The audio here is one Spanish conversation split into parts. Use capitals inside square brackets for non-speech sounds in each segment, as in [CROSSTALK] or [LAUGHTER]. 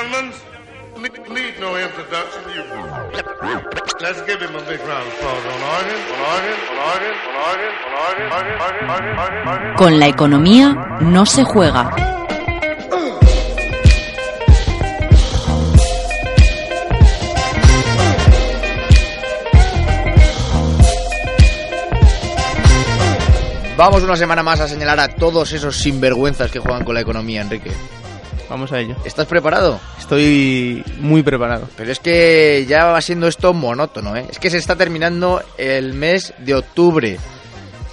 Gentlemen, ne- need no introduction. You, let's give him a big round of applause on organ, on organ, on organ, on organ, on organ, organ, organ, organ, organ, organ. Con la economía no se juega. Vamos una semana más a señalar a todos esos sinvergüenzas que juegan con la economía, Enrique. Vamos a ello. ¿Estás preparado? Estoy muy preparado. Pero es que ya va siendo esto monótono, ¿eh? Es que se está terminando el mes de octubre.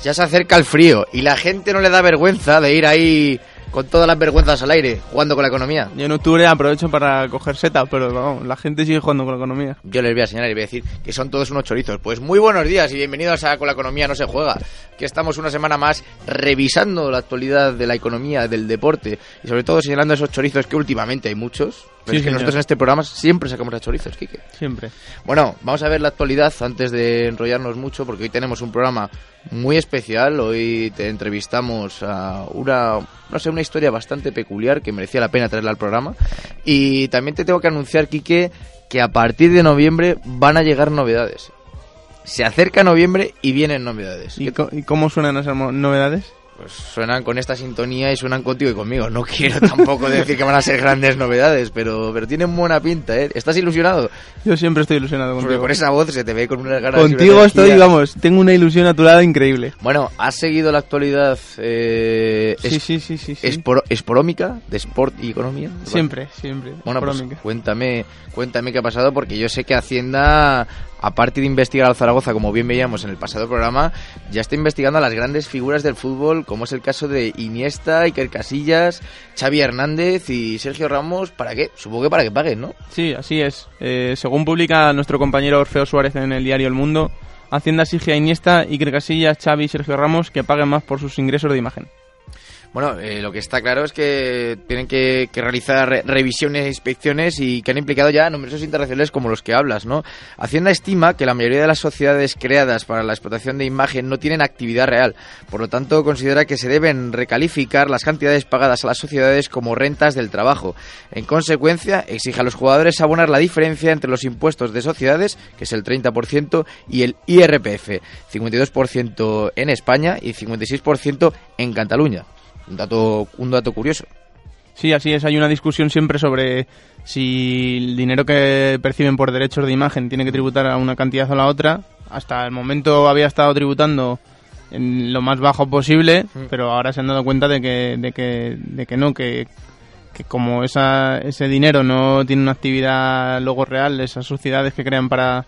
Ya se acerca el frío y la gente no le da vergüenza de ir ahí con todas las vergüenzas al aire, jugando con la economía. Yo en octubre aprovecho para coger seta, pero la gente sigue jugando con la economía. Yo les voy a señalar y voy a decir que son todos unos chorizos. Pues muy buenos días y bienvenidos a Con la Economía No Se Juega. Que estamos una semana más revisando la actualidad de la economía, del deporte y sobre todo señalando esos chorizos que últimamente hay muchos. Pero Sí, es que señor. nosotros en este programa siempre sacamos a chorizos, Quique. Siempre. Bueno, vamos a ver la actualidad antes de enrollarnos mucho, porque hoy tenemos un programa muy especial. Hoy te entrevistamos a una, no sé, una historia bastante peculiar que merecía la pena traerla al programa. Y también te tengo que anunciar, Quique, que a partir de noviembre van a llegar novedades. Se acerca noviembre y vienen novedades. ¿Y, ¿Qué- co- y cómo suenan esas novedades? Pues suenan con esta sintonía y suenan contigo y conmigo. No quiero tampoco [LAUGHS] decir que van a ser grandes novedades, pero, pero tienen buena pinta, ¿eh? ¿Estás ilusionado? Yo siempre estoy ilusionado Porque contigo. con esa voz se te ve con unas ganas Contigo estoy, vamos, tengo una ilusión a tu lado increíble. Bueno, ¿has seguido la actualidad eh, Sí, es- sí, sí, sí. sí. esporo- esporómica de sport y economía? Siempre, siempre. Bueno, pues cuéntame, cuéntame qué ha pasado, porque yo sé que Hacienda, aparte de investigar al Zaragoza, como bien veíamos en el pasado programa, ya está investigando a las grandes figuras del fútbol, como es el caso de Iniesta, Iker Casillas, Xavi Hernández y Sergio Ramos. ¿Para qué? Supongo que para que paguen, ¿no? Sí, así es. Eh, según publica nuestro compañero Orfeo Suárez en el diario El Mundo, Hacienda exige a Iniesta, Iker Casillas, Xavi y Sergio Ramos que paguen más por sus ingresos de imagen. Bueno, eh, lo que está claro es que tienen que, realizar re- revisiones e inspecciones y que han implicado ya numerosos internacionales como los que hablas, ¿no? Hacienda estima que la mayoría de las sociedades creadas para la explotación de imagen no tienen actividad real, por lo tanto considera que se deben recalificar las cantidades pagadas a las sociedades como rentas del trabajo. En consecuencia, exige a los jugadores abonar la diferencia entre los impuestos de sociedades, que es el 30%, y el IRPF, 52% en España y 56% en Cataluña. Un dato, un dato curioso. Sí, así es. Hay una discusión siempre sobre si el dinero que perciben por derechos de imagen tiene que tributar a una cantidad o a la otra. Hasta el momento había estado tributando en lo más bajo posible, pero ahora se han dado cuenta de que, de que, de que no, que, que como esa, ese dinero no tiene una actividad luego real, esas sociedades que crean para,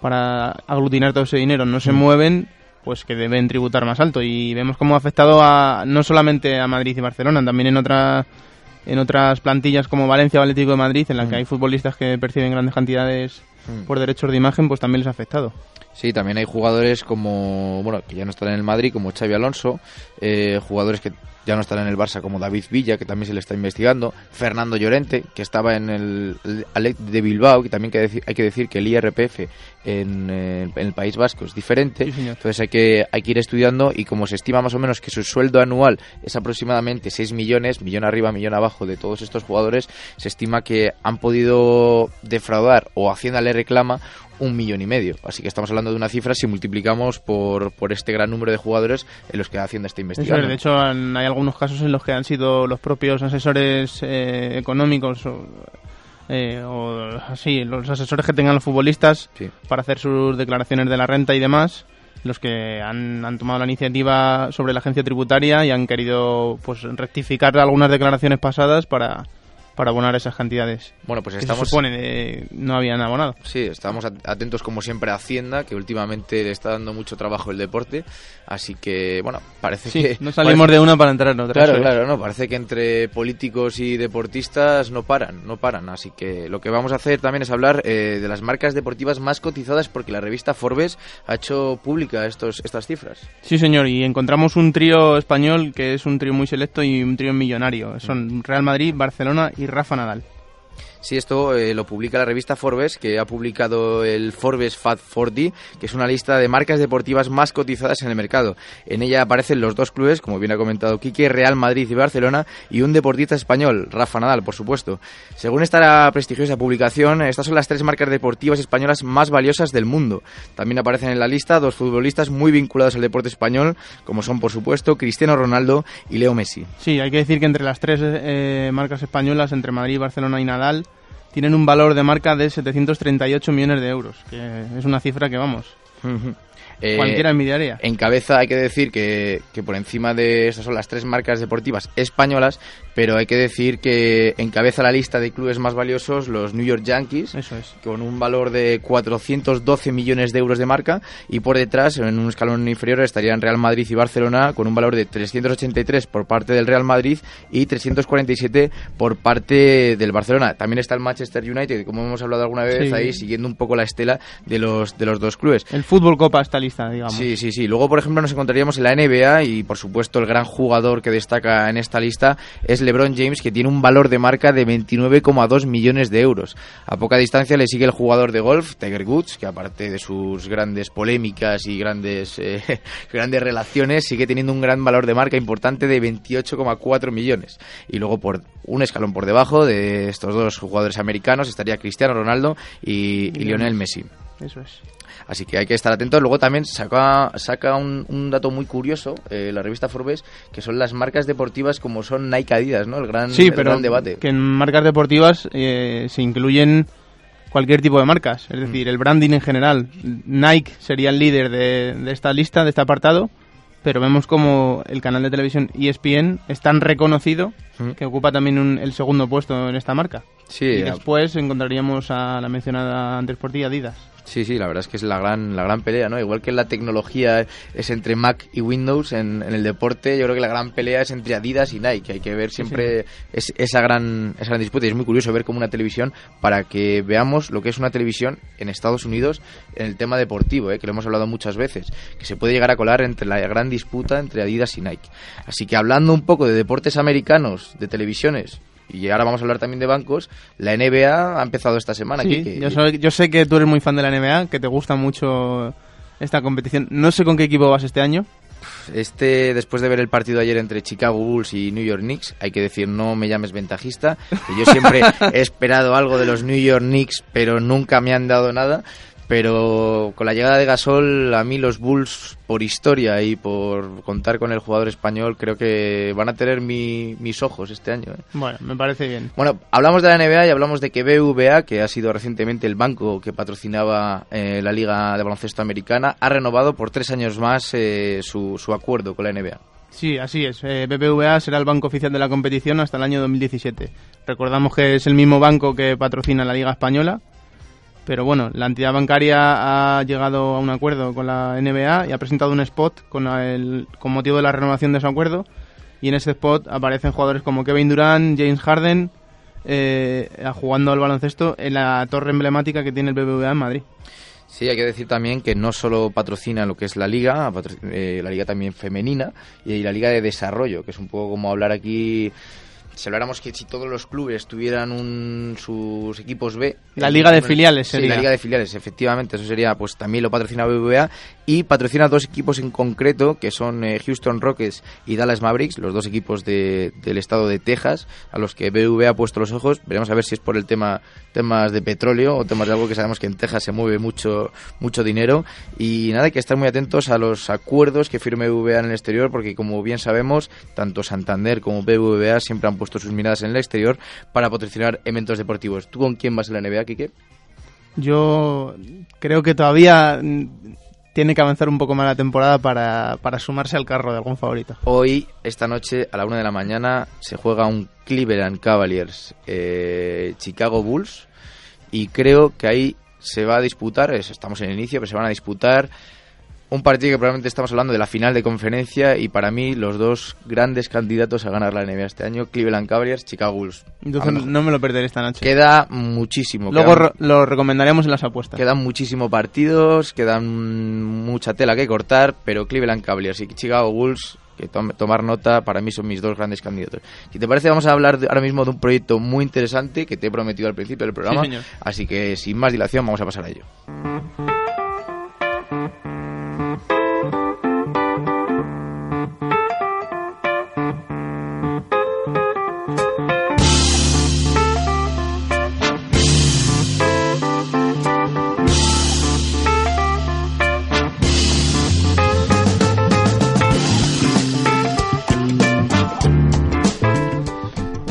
para aglutinar todo ese dinero no se mueven, pues que deben tributar más alto. Y vemos cómo ha afectado a, no solamente a Madrid y Barcelona, también en otra en otras plantillas como Valencia o Atlético de Madrid, en las que hay futbolistas que perciben grandes cantidades por derechos de imagen, pues también les ha afectado. Sí, también hay jugadores como, bueno, que ya no están en el Madrid, como Xavi Alonso, eh, jugadores que ya no están en el Barça, como David Villa, que también se le está investigando, Fernando Llorente, que estaba en el, de Bilbao, que también hay que decir que el IRPF en, eh, en el País Vasco es diferente, Sí, entonces hay que, hay que ir estudiando y como se estima más o menos que su sueldo anual es aproximadamente 6 millones, millón arriba, millón abajo de todos estos jugadores, se estima que han podido defraudar o Hacienda le reclama un millón y medio. Así que estamos hablando de una cifra si multiplicamos por, por este gran número de jugadores en los que Hacienda está es, investigando. de hecho, hay algunos casos en los que han sido los propios asesores eh, económicos o, eh, o así, los asesores que tengan los futbolistas Sí. para hacer sus declaraciones de la renta y demás, los que han, han tomado la iniciativa sobre la agencia tributaria y han querido pues rectificar algunas declaraciones pasadas para para abonar esas cantidades. Bueno, pues Que estamos... se supone eh, no habían abonado. Sí, estamos at- atentos como siempre a Hacienda, que últimamente le está dando mucho trabajo el deporte, así que, bueno, parece Sí, que... no salimos de una para entrar en otra. Claro, claro, no, parece que entre políticos y deportistas no paran, no paran, así que lo que vamos a hacer también es hablar eh, de las marcas deportivas más cotizadas porque la revista Forbes ha hecho pública estos, estas cifras. Sí, señor, y encontramos un trío español que es un trío muy selecto y un trío millonario. Son Real Madrid, Barcelona y Rafa Nadal. Sí, esto eh, lo publica la revista Forbes, que ha publicado el Forbes Fat 40, que es una lista de marcas deportivas más cotizadas en el mercado. En ella aparecen los dos clubes, como bien ha comentado Quique, Real Madrid y Barcelona, y un deportista español, Rafa Nadal, por supuesto. Según esta prestigiosa publicación, estas son las tres marcas deportivas españolas más valiosas del mundo. También aparecen en la lista dos futbolistas muy vinculados al deporte español, como son, por supuesto, Cristiano Ronaldo y Leo Messi. Sí, hay que decir que entre las tres eh, marcas españolas, entre Madrid, Barcelona y Nadal, tienen un valor de marca de 738 millones de euros, que es una cifra que, vamos, Eh, cualquiera envidiaría. En cabeza hay que decir que, que por encima de estas son las tres marcas deportivas españolas, pero hay que decir que encabeza la lista de clubes más valiosos los New York Yankees, Eso es. con un valor de 412 millones de euros de marca, y por detrás, en un escalón inferior, estarían Real Madrid y Barcelona, con un valor de 383 por parte del Real Madrid y 347 por parte del Barcelona. También está el Manchester United, como hemos hablado alguna vez, Sí. ahí siguiendo un poco la estela de los, de los dos clubes. El fútbol copa esta lista, digamos. Sí, sí, sí. Luego, por ejemplo, nos encontraríamos en la NBA y, por supuesto, el gran jugador que destaca en esta lista es LeBron James, que tiene un valor de marca de 29,2 millones de euros. A poca distancia le sigue el jugador de golf, Tiger Woods, que aparte de sus grandes polémicas y grandes, eh, [LAUGHS] grandes relaciones, sigue teniendo un gran valor de marca importante de 28,4 millones. Y luego, por un escalón por debajo de estos dos jugadores americanos, estaría Cristiano Ronaldo y, y Lionel Messi. Eso es. Así que hay que estar atentos. Luego también saca, saca un, un dato muy curioso, eh, la revista Forbes, que son las marcas deportivas como son Nike Adidas, ¿no? El gran, Sí, el pero gran debate. que en marcas deportivas eh, se incluyen cualquier tipo de marcas, es decir, el branding en general. Nike sería el líder de, de esta lista, de este apartado, pero vemos como el canal de televisión ESPN es tan reconocido Mm. que ocupa también un- el segundo puesto en esta marca. Sí, y después encontraríamos a la mencionada antes por ti, Adidas. Sí, sí, la verdad es que es la gran, la gran pelea, ¿no? Igual que la tecnología es entre Mac y Windows en, en el deporte, yo creo que la gran pelea es entre Adidas y Nike. Hay que ver siempre es- esa, gran, esa gran disputa. Y es muy curioso ver como una televisión, para que veamos lo que es una televisión en Estados Unidos en el tema deportivo, ¿eh? que lo hemos hablado muchas veces, que se puede llegar a colar entre la gran disputa entre Adidas y Nike. Así que hablando un poco de deportes americanos, de televisiones, y ahora vamos a hablar también de bancos, la NBA ha empezado esta semana. Sí, Quique. yo, soy- yo sé que tú eres muy fan de la NBA, que te gusta mucho esta competición. No sé con qué equipo vas este año. Este, después de ver el partido ayer entre Chicago Bulls y New York Knicks, hay que decir, no me llames ventajista, que yo siempre [LAUGHS] he esperado algo de los New York Knicks, pero nunca me han dado nada. Pero con la llegada de Gasol, a mí los Bulls, por historia y por contar con el jugador español, creo que van a tener mi- mis ojos este año. ¿eh? Bueno, me parece bien. Bueno, hablamos de la NBA y hablamos de que BVA, que ha sido recientemente el banco que patrocinaba eh, la Liga de Baloncesto Americana, ha renovado por tres años más eh, su, su acuerdo con la NBA. Sí, así es. Eh, BBVA será el banco oficial de la competición hasta el año 2017. Recordamos que es el mismo banco que patrocina la Liga Española. Pero bueno, la entidad bancaria ha llegado a un acuerdo con la NBA y ha presentado un spot con, el, con motivo de la renovación de su acuerdo. Y en ese spot aparecen jugadores como Kevin Durant, James Harden, eh, jugando al baloncesto en la torre emblemática que tiene el BBVA en Madrid. Sí, hay que decir también que no solo patrocina lo que es la liga, eh, la liga también femenina y la liga de desarrollo, que es un poco como hablar aquí, si habláramos que si todos los clubes tuvieran un, sus equipos B. La liga de bueno, filiales Sí, sería. la liga de filiales, efectivamente, eso sería, pues también lo patrocina BBVA y patrocina dos equipos en concreto, que son eh, Houston Rockets y Dallas Mavericks, los dos equipos de- del estado de Texas, a los que BBVA ha puesto los ojos. Veremos a ver si es por el tema temas de petróleo o temas de algo que sabemos que en Texas se mueve mucho mucho dinero y nada, hay que estar muy atentos a los acuerdos que firme BBVA en el exterior porque como bien sabemos, tanto Santander como BBVA siempre han puesto sus miradas en el exterior para patrocinar eventos deportivos. ¿Tú con quién vas en la NBA, Kike? Yo creo que todavía tiene que avanzar un poco más la temporada para, para sumarse al carro de algún favorito. Hoy, esta noche, a la una de la mañana, se juega un Cleveland Cavaliers eh, Chicago Bulls y creo que ahí se va a disputar, es- estamos en el inicio, pero se van a disputar un partido que probablemente estamos hablando de la final de conferencia y para mí los dos grandes candidatos a ganar la NBA este año, Cleveland Cavaliers, Chicago Bulls. Entonces no me lo perderé esta noche. Queda muchísimo. Luego lo recomendaremos en las apuestas. Quedan muchísimos partidos, quedan mucha tela que cortar, pero Cleveland Cavaliers y Chicago Bulls, que tom- tomar nota, para mí son mis dos grandes candidatos. Si te parece, vamos a hablar de- ahora mismo de un proyecto muy interesante que te he prometido al principio del programa, Sí, señor. así que sin más dilación vamos a pasar a ello.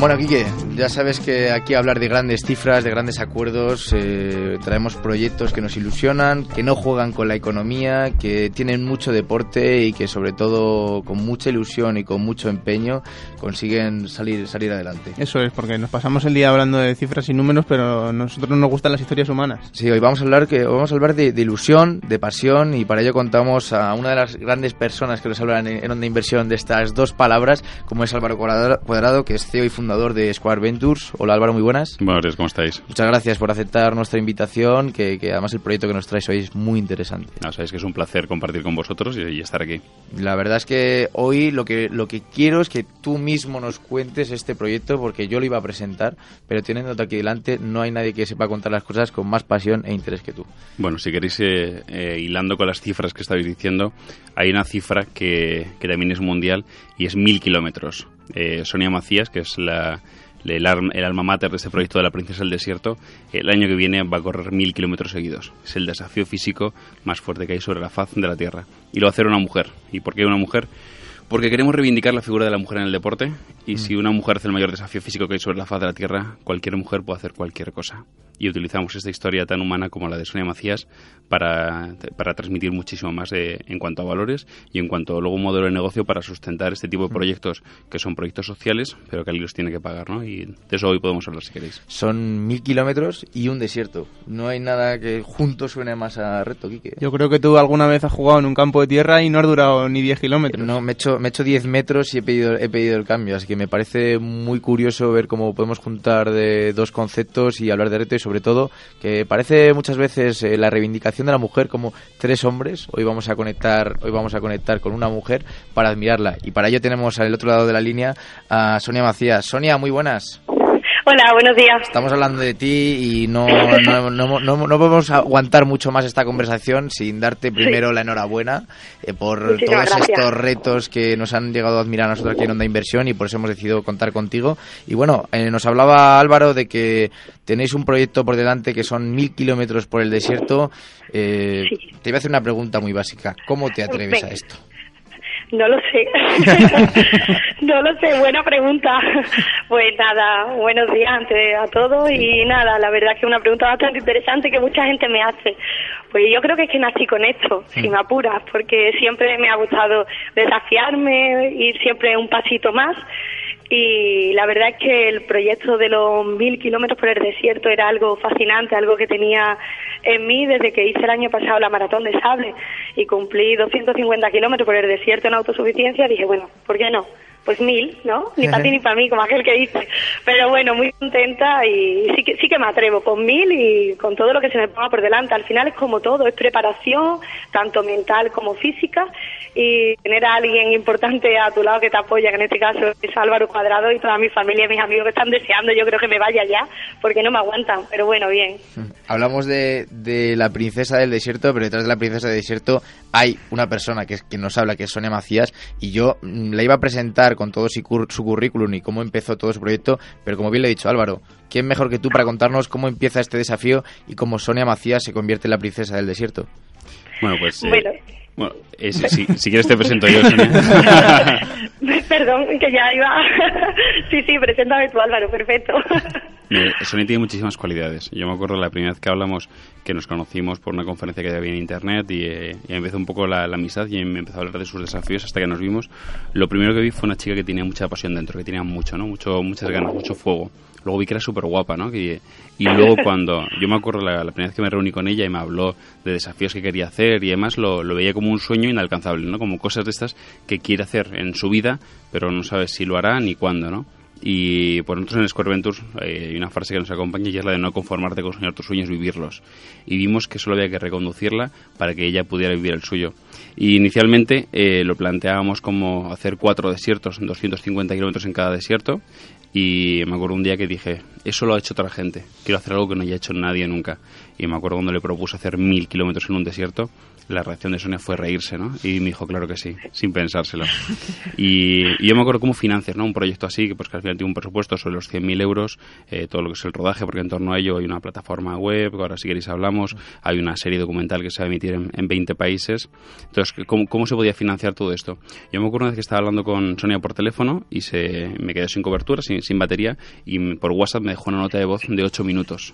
Bueno, Quique, ya sabes que aquí hablar de grandes cifras, de grandes acuerdos, eh, traemos proyectos que nos ilusionan, que no juegan con la economía, que tienen mucho deporte y que sobre todo con mucha ilusión y con mucho empeño consiguen salir, salir adelante. Eso es, porque nos pasamos el día hablando de cifras y números, pero a nosotros nos gustan las historias humanas. Sí, hoy vamos a hablar que vamos a hablar de, de ilusión, de pasión y para ello contamos a una de las grandes personas que nos hablan en, en Onda Inversión de estas dos palabras, como es Álvaro Cuadrado, que es CEO y fundador de Square Ventures. Hola Álvaro, muy buenas. Buenos días, ¿cómo estáis? Muchas gracias por aceptar nuestra invitación, que, que además el proyecto que nos traes hoy es muy interesante. No, sabéis que es un placer compartir con vosotros y, y estar aquí. La verdad es que hoy lo que, lo que quiero es que tú mismo nos cuentes este proyecto, porque yo lo iba a presentar, pero teniéndote aquí delante, no hay nadie que sepa contar las cosas con más pasión e interés que tú. Bueno, si queréis, eh, eh, hilando con las cifras que estabais diciendo, hay una cifra que, que también es mundial y es mil kilómetros. Eh, Sonia Macías, que es la, el, alma mater de este proyecto de la Princesa del Desierto, el año que viene va a correr mil kilómetros seguidos. Es el desafío físico más fuerte que hay sobre la faz de la Tierra. Y lo va a hacer una mujer. ¿Y por qué una mujer? Porque queremos reivindicar la figura de la mujer en el deporte y si una mujer hace el mayor desafío físico que hay sobre la faz de la Tierra, cualquier mujer puede hacer cualquier cosa. Y utilizamos esta historia tan humana como la de Sonia Macías para, para transmitir muchísimo más de- en cuanto a valores y en cuanto a luego un modelo de negocio para sustentar este tipo de proyectos que son proyectos sociales, pero que alguien los tiene que pagar, ¿no? Y de eso hoy podemos hablar si queréis. Son mil kilómetros y un desierto. No hay nada que juntos suene más a reto, Quique. Yo creo que tú alguna vez has jugado en un campo de tierra y no has durado ni 10 kilómetros. No, me he hecho, me he hecho 10 metros y he pedido, he pedido el cambio, así que me parece muy curioso ver cómo podemos juntar de dos conceptos y hablar de reto y sobre todo que parece muchas veces eh, la reivindicación de la mujer como tres hombres. Hoy vamos a conectar, hoy vamos a conectar con una mujer para admirarla y para ello tenemos al otro lado de la línea a Sonia Macías. Sonia, muy buenas. Hola, buenos días. Estamos hablando de ti y no, no, no, no- no podemos aguantar mucho más esta conversación sin darte primero la enhorabuena eh, por Muchísimas todos gracias. estos retos que nos han llegado a admirar a nosotros aquí en Onda Inversión y por eso hemos decidido contar contigo. Y bueno, eh, nos hablaba Álvaro de que tenéis un proyecto por delante que son mil kilómetros por el desierto. Eh, Sí. Te voy a hacer una pregunta muy básica. ¿Cómo te atreves Venga. a esto? No lo sé. [LAUGHS] no lo sé, buena pregunta. Pues nada, buenos días antes a todos y nada, la verdad es que es una pregunta bastante interesante que mucha gente me hace. Pues yo creo que es que nací con esto, si me apuras, porque siempre me ha gustado desafiarme, ir siempre un pasito más. Y la verdad es que el proyecto de los mil kilómetros por el desierto era algo fascinante, algo que tenía en mí desde que hice el año pasado la maratón de sable y cumplí 250 kilómetros por el desierto en autosuficiencia. Dije, bueno, ¿por qué no? Pues mil, ¿no? Ni para ti ni para mí, como aquel que dice. Pero bueno, muy contenta y sí que, sí que me atrevo con mil y con todo lo que se me ponga por delante. Al final es como todo, es preparación, tanto mental como física, y tener a alguien importante a tu lado que te apoya, que en este caso es Álvaro Cuadrado y toda mi familia y mis amigos que están deseando, yo creo que me vaya ya, porque no me aguantan. Pero bueno, bien. Hablamos de, de la princesa del desierto, pero detrás de la princesa del desierto hay una persona que, es, nos habla, que es Sonia Macías, y yo mm, la iba a presentar con todo su, cur- su currículum y cómo empezó todo su proyecto, pero como bien le he dicho Álvaro, ¿quién mejor que tú para contarnos cómo empieza este desafío y cómo Sonia Macías se convierte en la princesa del desierto? Bueno, pues... eh, Bueno. bueno, eh, si, si- si quieres te presento yo, Sonia. [LAUGHS] Perdón, que ya iba. [LAUGHS] sí, sí, preséntame tú, Álvaro, perfecto. Sonia tiene muchísimas cualidades. Yo me acuerdo la primera vez que hablamos, que nos conocimos por una conferencia que había en internet y, eh, y empezó un poco la, la amistad y me empezó a hablar de sus desafíos hasta que nos vimos. Lo primero que vi fue una chica que tenía mucha pasión dentro, que tenía mucho, ¿no? Mucho, muchas ganas, mucho fuego. Luego vi que era súper guapa, ¿no? Que- y luego cuando, yo me acuerdo la, la primera vez que me reuní con ella y me habló de desafíos que quería hacer y demás, lo, lo veía como un sueño inalcanzable, ¿no? Como cosas de estas que quiere hacer en su vida, pero no sabe si lo hará ni cuándo, ¿no? Y por nosotros en Square Ventures eh, hay una frase que nos acompaña y es la de no conformarte con soñar tus sueños, vivirlos. Y vimos que solo había que reconducirla para que ella pudiera vivir el suyo. Y inicialmente eh, lo planteábamos como hacer cuatro desiertos, 250 kilómetros en cada desierto. Y me acuerdo un día que dije, eso lo ha hecho otra gente, quiero hacer algo que no haya hecho nadie nunca. Y me acuerdo cuando le propuse hacer mil kilómetros en un desierto, la reacción de Sonia fue reírse, ¿no? Y me dijo, claro que sí, sin pensárselo. Y, yo me acuerdo cómo financias, ¿no? Un proyecto así, que pues que al final tiene un presupuesto sobre los 100.000 euros, eh, todo lo que es el rodaje, porque en torno a ello hay una plataforma web, ahora si queréis hablamos, hay una serie documental que se va a emitir en, en 20 países. Entonces, ¿cómo, ¿cómo se podía financiar todo esto? Yo me acuerdo una vez que estaba hablando con Sonia por teléfono y se me quedé sin cobertura, sin, sin batería, y por WhatsApp me dejó una nota de voz de 8 minutos.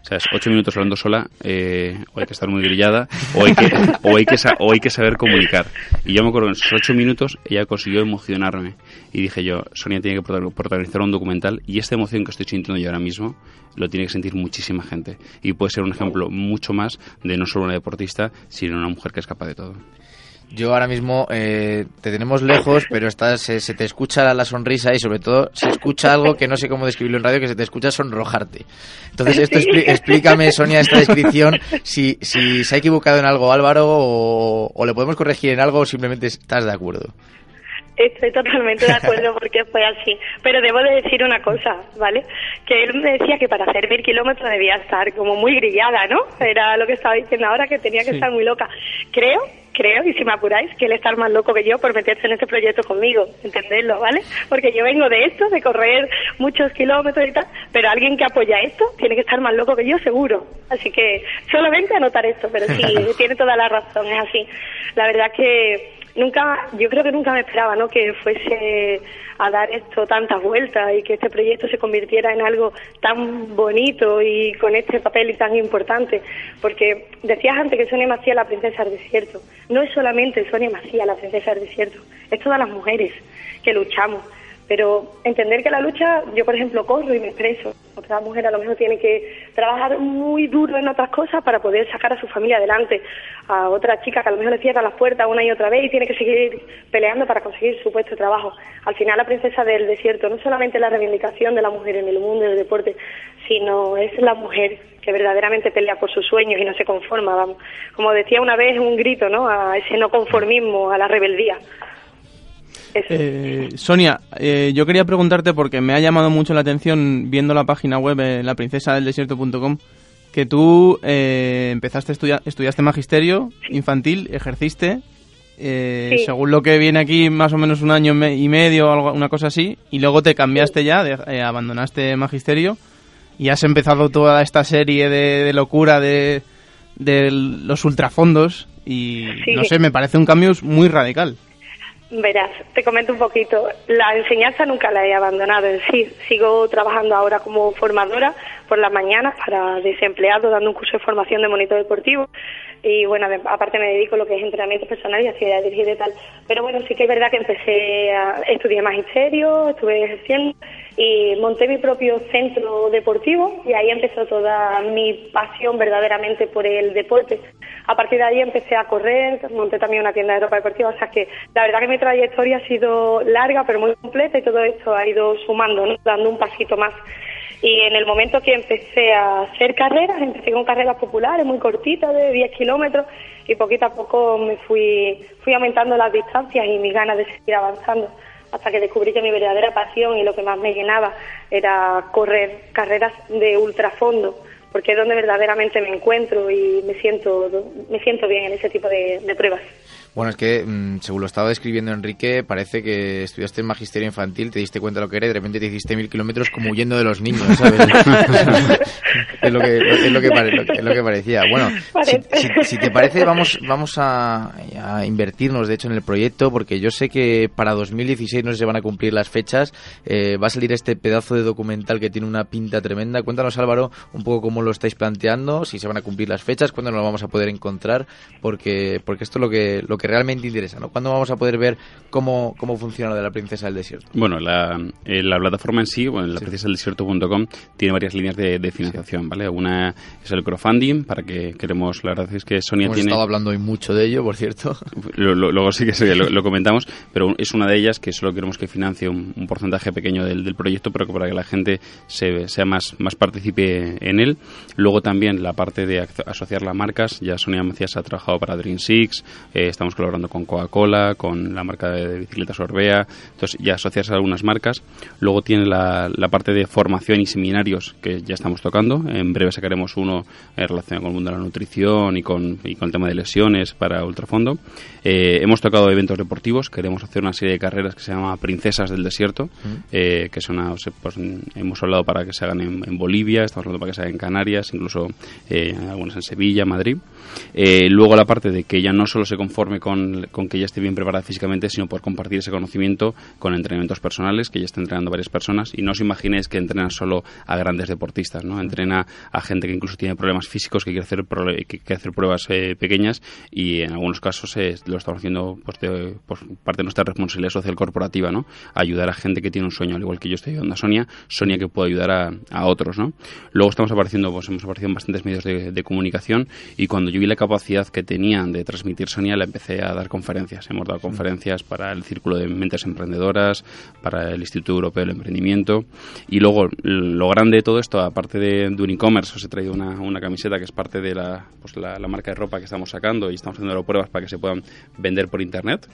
O sea, es 8 minutos hablando sola, eh, o hay que estar muy grillada, o hay que, o hay que, o hay que saber comunicar. Y yo me acuerdo, en esos 8 minutos ella consiguió emocionarme. Y dije yo, Sonia tiene que protagon- protagonizar un documental y esta emoción que estoy sintiendo yo ahora mismo lo tiene que sentir muchísima gente. Y puede ser un ejemplo mucho más de no solo una deportista, sino una mujer que es capaz de todo. Yo ahora mismo eh, te tenemos lejos, [LAUGHS] pero estás, se, se te escucha la sonrisa y sobre todo se escucha algo que no sé cómo describirlo en radio, que se te escucha sonrojarte. Entonces, esto expli- [LAUGHS] explícame, Sonia, esta descripción, si, si se ha equivocado en algo Álvaro o, o le podemos corregir en algo o simplemente estás de acuerdo. Estoy totalmente de acuerdo porque fue así. Pero debo de decir una cosa, ¿vale? Que él me decía que para hacer mil kilómetros debía estar como muy grillada, ¿no? Era lo que estaba diciendo ahora, que tenía que Sí. estar muy loca. Creo, creo, y si me apuráis, que él está más loco que yo por meterse en este proyecto conmigo, entenderlo, ¿vale? Porque yo vengo de esto, de correr muchos kilómetros y tal, pero alguien que apoya esto tiene que estar más loco que yo, seguro. Así que solamente anotar esto, pero sí, [LAUGHS] tiene toda la razón, es así. La verdad que nunca, yo creo que nunca me esperaba, ¿no? Que fuese a dar esto tantas vueltas y que este proyecto se convirtiera en algo tan bonito y con este papel tan importante. Porque decías antes que Sonia Macías la princesa del desierto. No es solamente Sonia Macías la princesa del desierto, es todas las mujeres que luchamos. Pero entender que la lucha, yo por ejemplo corro y me expreso. Otra mujer a lo mejor tiene que trabajar muy duro en otras cosas para poder sacar a su familia adelante. A otra chica que a lo mejor le cierra las puertas una y otra vez y tiene que seguir peleando para conseguir su puesto de trabajo. Al final la princesa del desierto no solamente la reivindicación de la mujer en el mundo del deporte, sino es la mujer que verdaderamente pelea por sus sueños y no se conforma. Vamos. Como decía una vez, un grito ¿no? a ese no conformismo, a la rebeldía. Eh, Sonia, eh, yo quería preguntarte porque me ha llamado mucho la atención viendo la página web eh, laprincesadeldesierto.com que tú eh, empezaste a estudiar, estudiaste magisterio infantil, ejerciste, eh, Sí. según lo que viene aquí, más o menos un año y medio, una cosa así, y luego te cambiaste ya, de- abandonaste magisterio y has empezado toda esta serie de, de locura de, de los ultrafondos y Sí. no sé, me parece un cambio muy radical. Verás, te comento un poquito. La enseñanza nunca la he abandonado en sí. Sigo trabajando ahora como formadora por las mañanas para desempleados, dando un curso de formación de monitor deportivo. Y bueno, aparte me dedico a lo que es entrenamiento personal y actividad dirigida y tal. Pero bueno, sí que es verdad que empecé a estudiar magisterio, estuve ejerciendo y monté mi propio centro deportivo y ahí empezó toda mi pasión verdaderamente por el deporte. A partir de ahí empecé a correr, monté también una tienda de ropa deportiva, o sea que la verdad que mi trayectoria ha sido larga pero muy completa y todo esto ha ido sumando, ¿no? dando un pasito más. Y en el momento que empecé a hacer carreras, empecé con carreras populares muy cortitas de 10 kilómetros y poquito a poco me fui, fui aumentando las distancias y mis ganas de seguir avanzando hasta que descubrí que mi verdadera pasión y lo que más me llenaba era correr carreras de ultrafondo porque es donde verdaderamente me encuentro y me siento me siento bien en ese tipo de, de pruebas. Bueno, es que mm, según lo estaba describiendo Enrique, parece que estudiaste en magisterio infantil, te diste cuenta de lo que era y de repente te hiciste mil kilómetros como huyendo de los niños, ¿sabes? [LAUGHS] es, lo que, es, lo que es lo que parecía. Bueno, si, si- si te parece, vamos, vamos a, a invertirnos, de hecho, en el proyecto, porque yo sé que para 2016 no se van a cumplir las fechas. eh, va a salir este pedazo de documental que tiene una pinta tremenda. Cuéntanos, Álvaro, un poco cómo lo estáis planteando, si se van a cumplir las fechas, cuándo nos lo vamos a poder encontrar, porque, porque esto es lo que, lo que realmente interesa, ¿no? ¿Cuándo vamos a poder ver cómo, cómo funciona lo de la princesa del desierto? Bueno, la, eh, la plataforma en sí, bueno, la desierto.com tiene varias líneas de, de financiación, ¿vale? Una es el crowdfunding, para que queremos, la verdad es que Sonia Hemos tiene... estado hablando hoy mucho de ello, por cierto. Lo- lo- luego sí que sí, lo, lo comentamos, pero es una de ellas que solo queremos que financie un, un porcentaje pequeño del, del proyecto, pero que para que la gente se, sea más, más participe en él. Luego también la parte de asociar las marcas, ya Sonia Macías ha trabajado para Dream Six, eh, estamos colaborando con Coca-Cola, con la marca de bicicletas Orbea, entonces ya asociarse a algunas marcas. Luego tiene la, la parte de formación y seminarios que ya estamos tocando, en breve sacaremos uno eh, relacionado con el mundo de la nutrición y con, y con el tema de lesiones para ultrafondo. Eh, hemos tocado eventos deportivos, queremos hacer una serie de carreras que se llama Princesas del Desierto, eh, que son, una- pues, hemos hablado para que se hagan en, en Bolivia, estamos hablando para que se hagan en Canarias, incluso eh, algunas en Sevilla, Madrid. Eh, luego la parte de que ella no solo se conforme con, con que ella esté bien preparada físicamente, sino por compartir ese conocimiento con entrenamientos personales, que ella está entrenando varias personas. Y no os imaginéis que entrena solo a grandes deportistas, ¿no? Entrena a gente que incluso tiene problemas físicos, que quiere hacer, que quiere hacer pruebas eh, pequeñas y en algunos casos eh, lo estamos haciendo pues, de, pues, parte de nuestra responsabilidad social corporativa, ¿no? Ayudar a gente que tiene un sueño, al igual que yo estoy ayudando a Sonia, Sonia que puede ayudar a, a otros, ¿no? Luego estamos apareciendo, pues hemos aparecido en bastantes medios de, de comunicación y cuando yo vi la capacidad que tenían de transmitir Sonia, la empecé a dar conferencias. Hemos dado conferencias para el Círculo de Mentes Emprendedoras, para el Instituto Europeo del Emprendimiento y luego lo grande de todo esto, aparte de, de un e-commerce, os he traído una, una camiseta que es parte de la, pues la, la marca de ropa que estamos sacando y estamos haciendo pruebas para que se puedan vender por internet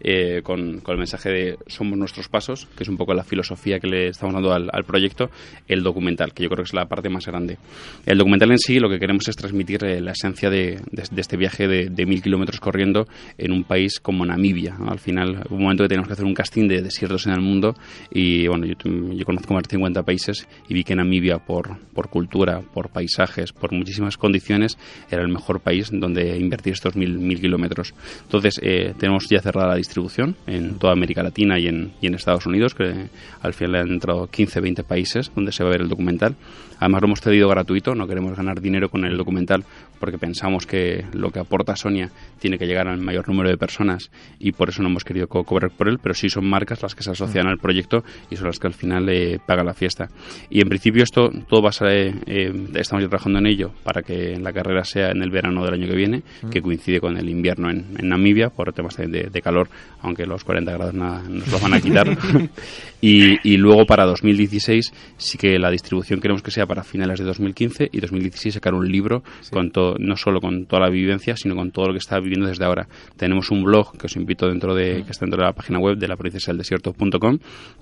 eh, con, con el mensaje de somos nuestros pasos, que es un poco la filosofía que le estamos dando al, al proyecto, el documental, que yo creo que es la parte más grande. El documental en sí lo que queremos es transmitir eh, la esencia de, de- este viaje de, mil kilómetros corriendo en un país como Namibia. Al final, un momento que teníamos que hacer un casting de desiertos en el mundo y bueno, yo, yo conozco más de 50 países y vi que Namibia por, por cultura, por paisajes, por muchísimas condiciones, era el mejor país donde invertir estos mil, mil kilómetros. Entonces, eh, tenemos ya cerrada la distribución en toda América Latina y en, y en Estados Unidos, que al final han entrado 15, 20 países donde se va a ver el documental. Además, lo hemos cedido gratuito, no queremos ganar dinero con el documental porque pensamos que lo que aporta Sonia tiene que llegar al mayor número de personas y por eso no hemos querido co- cobrar por él, pero sí son marcas las que se asocian al proyecto y son las que al final eh, pagan la fiesta. Y en principio esto todo va a ser, eh, eh, estamos ya trabajando en ello para que la carrera sea en el verano del año que viene, que coincide con el invierno en, en Namibia por temas de, de- calor, aunque los 40 grados nada, nos lo van a quitar. [LAUGHS] y, y luego para 2016 sí que la distribución queremos que sea para finales de 2015 y 2016 sacar un libro con todo, no solo con toda la vivencia, sino con todo lo que está viviendo desde ahora. Tenemos un blog que os invito dentro de, que está dentro de la página web de la princesa del desierto.com,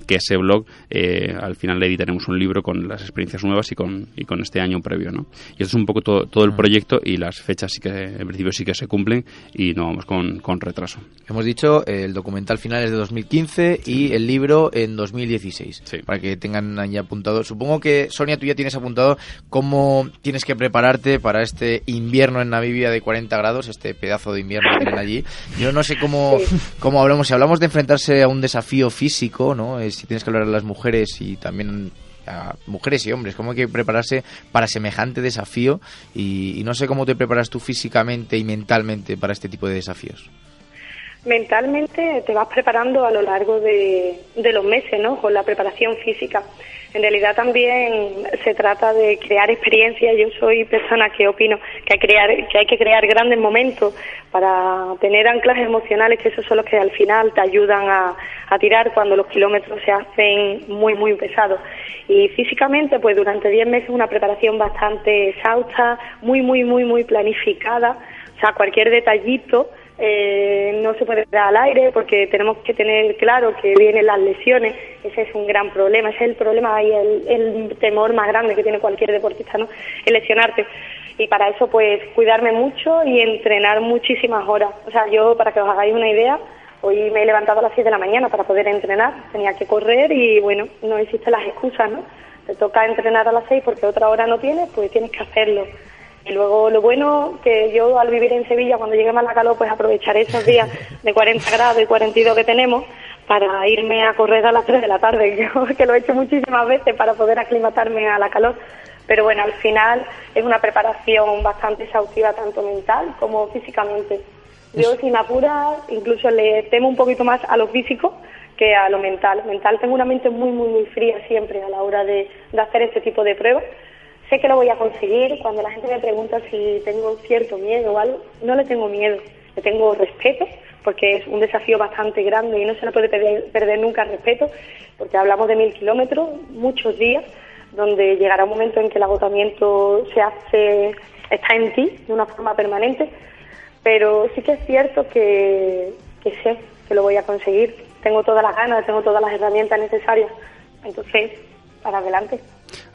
que ese blog eh, al final le editaremos un libro con las experiencias nuevas y con, y con este año previo, ¿no? Y esto es un poco todo, todo el proyecto y las fechas sí que en principio sí que se cumplen y no vamos con, con retraso. Hemos dicho eh, el documental final es de 2015 y el libro en 2016. Sí. Para que tengan ahí apuntado. Supongo que, Sonia, tú ya tienes apuntado cómo tienes que prepararte para este invierno en Namibia de 40 grados, este pedazo de invierno que tienen allí. [LAUGHS] Yo no sé cómo, cómo hablamos. Si hablamos de enfrentarse a un desafío físico, ¿no? Eh, si tienes que hablar a las mujeres y también a mujeres y hombres, cómo hay que prepararse para semejante desafío y, y no sé cómo te preparas tú físicamente y mentalmente para este tipo de desafíos. Mentalmente te vas preparando a lo largo de, de los meses, ¿no? Con la preparación física. En realidad también se trata de crear experiencias. Yo soy persona que opino que hay, crear, que hay que crear grandes momentos para tener anclas emocionales, que esos son los que al final te ayudan a, a tirar cuando los kilómetros se hacen muy, muy pesados. Y físicamente, pues durante 10 meses una preparación bastante exhausta, muy, muy, muy, muy planificada. O sea, cualquier detallito eh, no se puede dar al aire porque tenemos que tener claro que vienen las lesiones. Ese es un gran problema, ese es el problema y el, temor más grande que tiene cualquier deportista, ¿no? El lesionarte. Y para eso, pues, cuidarme mucho y entrenar muchísimas horas. O sea, yo, para que os hagáis una idea, hoy me he levantado a las 6 de la mañana para poder entrenar. Tenía que correr y, bueno, no existen las excusas, ¿no? Te toca entrenar a las 6 porque otra hora no tienes, pues tienes que hacerlo. Y luego lo bueno que yo al vivir en Sevilla, cuando llegue más la calor, pues aprovecharé esos días de 40 grados y 42 que tenemos para irme a correr a las 3 de la tarde, [LAUGHS] que lo he hecho muchísimas veces para poder aclimatarme a la calor. Pero bueno, al final es una preparación bastante exhaustiva tanto mental como físicamente. Yo sin apurar incluso le temo un poquito más a lo físico que a lo mental. Mental tengo una mente muy, muy, muy fría siempre a la hora de, de hacer este tipo de pruebas. Sé que lo voy a conseguir. Cuando la gente me pregunta si tengo cierto miedo o algo, no le tengo miedo, le tengo respeto porque es un desafío bastante grande y no se le puede perder, perder nunca el respeto, porque hablamos de mil kilómetros, muchos días, donde llegará un momento en que el agotamiento se hace, está en ti de una forma permanente, pero sí que es cierto que, que sé que lo voy a conseguir. Tengo todas las ganas, tengo todas las herramientas necesarias. Entonces, para adelante.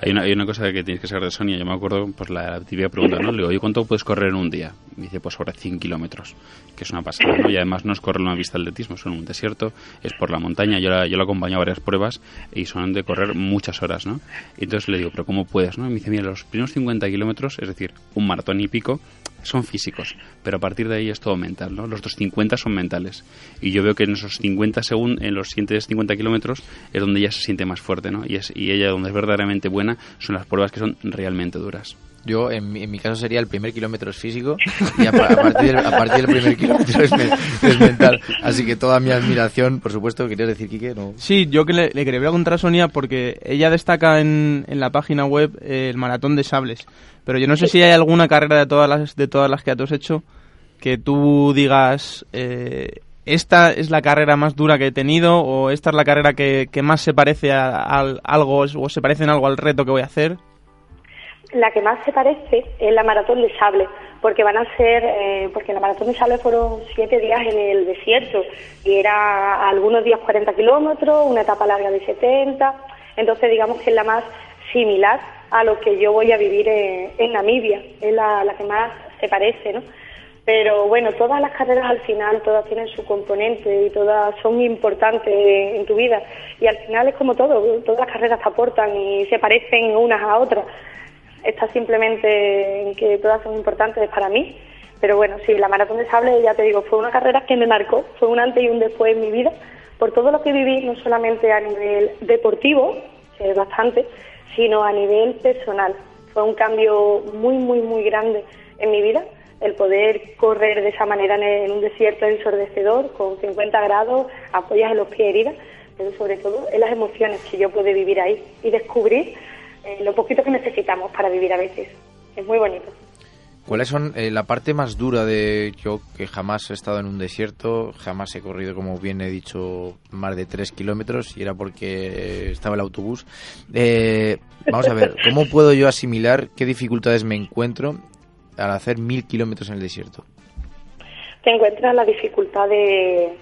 Hay una, hay una cosa que tienes que saber de Sonia. Yo me acuerdo, pues la, típica pregunta, ¿no? Le digo, ¿y cuánto puedes correr en un día? Me dice, pues sobre 100 kilómetros, que es una pasada, ¿no? Y además no es correr una vista atletismo, es en un desierto, es por la montaña. Yo la, yo la acompaño a varias pruebas y son de correr muchas horas, ¿no? Y entonces le digo, ¿pero cómo puedes, no? Y me dice, mira, los primeros 50 kilómetros, es decir, un maratón y pico, son físicos, pero a partir de ahí es todo mental, ¿no? Los otros 50 son mentales. Y yo veo que en esos 50 según, en los siguientes 50 kilómetros es donde ella se siente más fuerte, ¿no? Y, es, y ella donde es verdaderamente buena son las pruebas que son realmente duras. Yo, en mi, en mi caso, sería el primer kilómetro es físico y a, partir, del, a partir del primer kilómetro es, mental. Así que toda mi admiración, por supuesto, ¿querías decir, Quique? No. Sí, yo que le, le quería preguntar a Sonia porque ella destaca en, en la página web eh, el maratón de sables. Pero yo no sé si hay alguna carrera de todas las, de todas las que has hecho que tú digas... Eh, esta es la carrera más dura que he tenido o esta es la carrera que, que más se parece a, a, algo o se parece en algo al reto que voy a hacer? La que más se parece es la maratón de sable, porque van a ser, eh, porque la maratón de sable fueron siete días en el desierto y era algunos días 40 kilómetros, una etapa larga de 70, entonces digamos que es la más similar a lo que yo voy a vivir en, en Namibia, es la, la que más se parece, ¿no? Pero bueno, todas las carreras al final, todas tienen su componente y todas son importantes en tu vida. Y al final es como todo, todas las carreras aportan y se parecen unas a otras. Está simplemente en que todas son importantes para mí. Pero bueno, sí, la maratón de sable, ya te digo, fue una carrera que me marcó, fue un antes y un después en mi vida, por todo lo que viví, no solamente a nivel deportivo, que es bastante, sino a nivel personal. Fue un cambio muy, muy, muy grande en mi vida el poder correr de esa manera en, un desierto ensordecedor, con 50 grados, apoyas en los pies heridas, pero sobre todo en las emociones que yo puedo vivir ahí y descubrir eh, lo poquito que necesitamos para vivir a veces. Es muy bonito. ¿Cuáles son eh, la parte más dura de yo que jamás he estado en un desierto, jamás he corrido, como bien he dicho, más de tres kilómetros y era porque estaba el autobús? Eh, vamos a ver, ¿cómo puedo yo asimilar qué dificultades me encuentro al hacer mil kilómetros en el desierto? Te encuentras la dificultad de,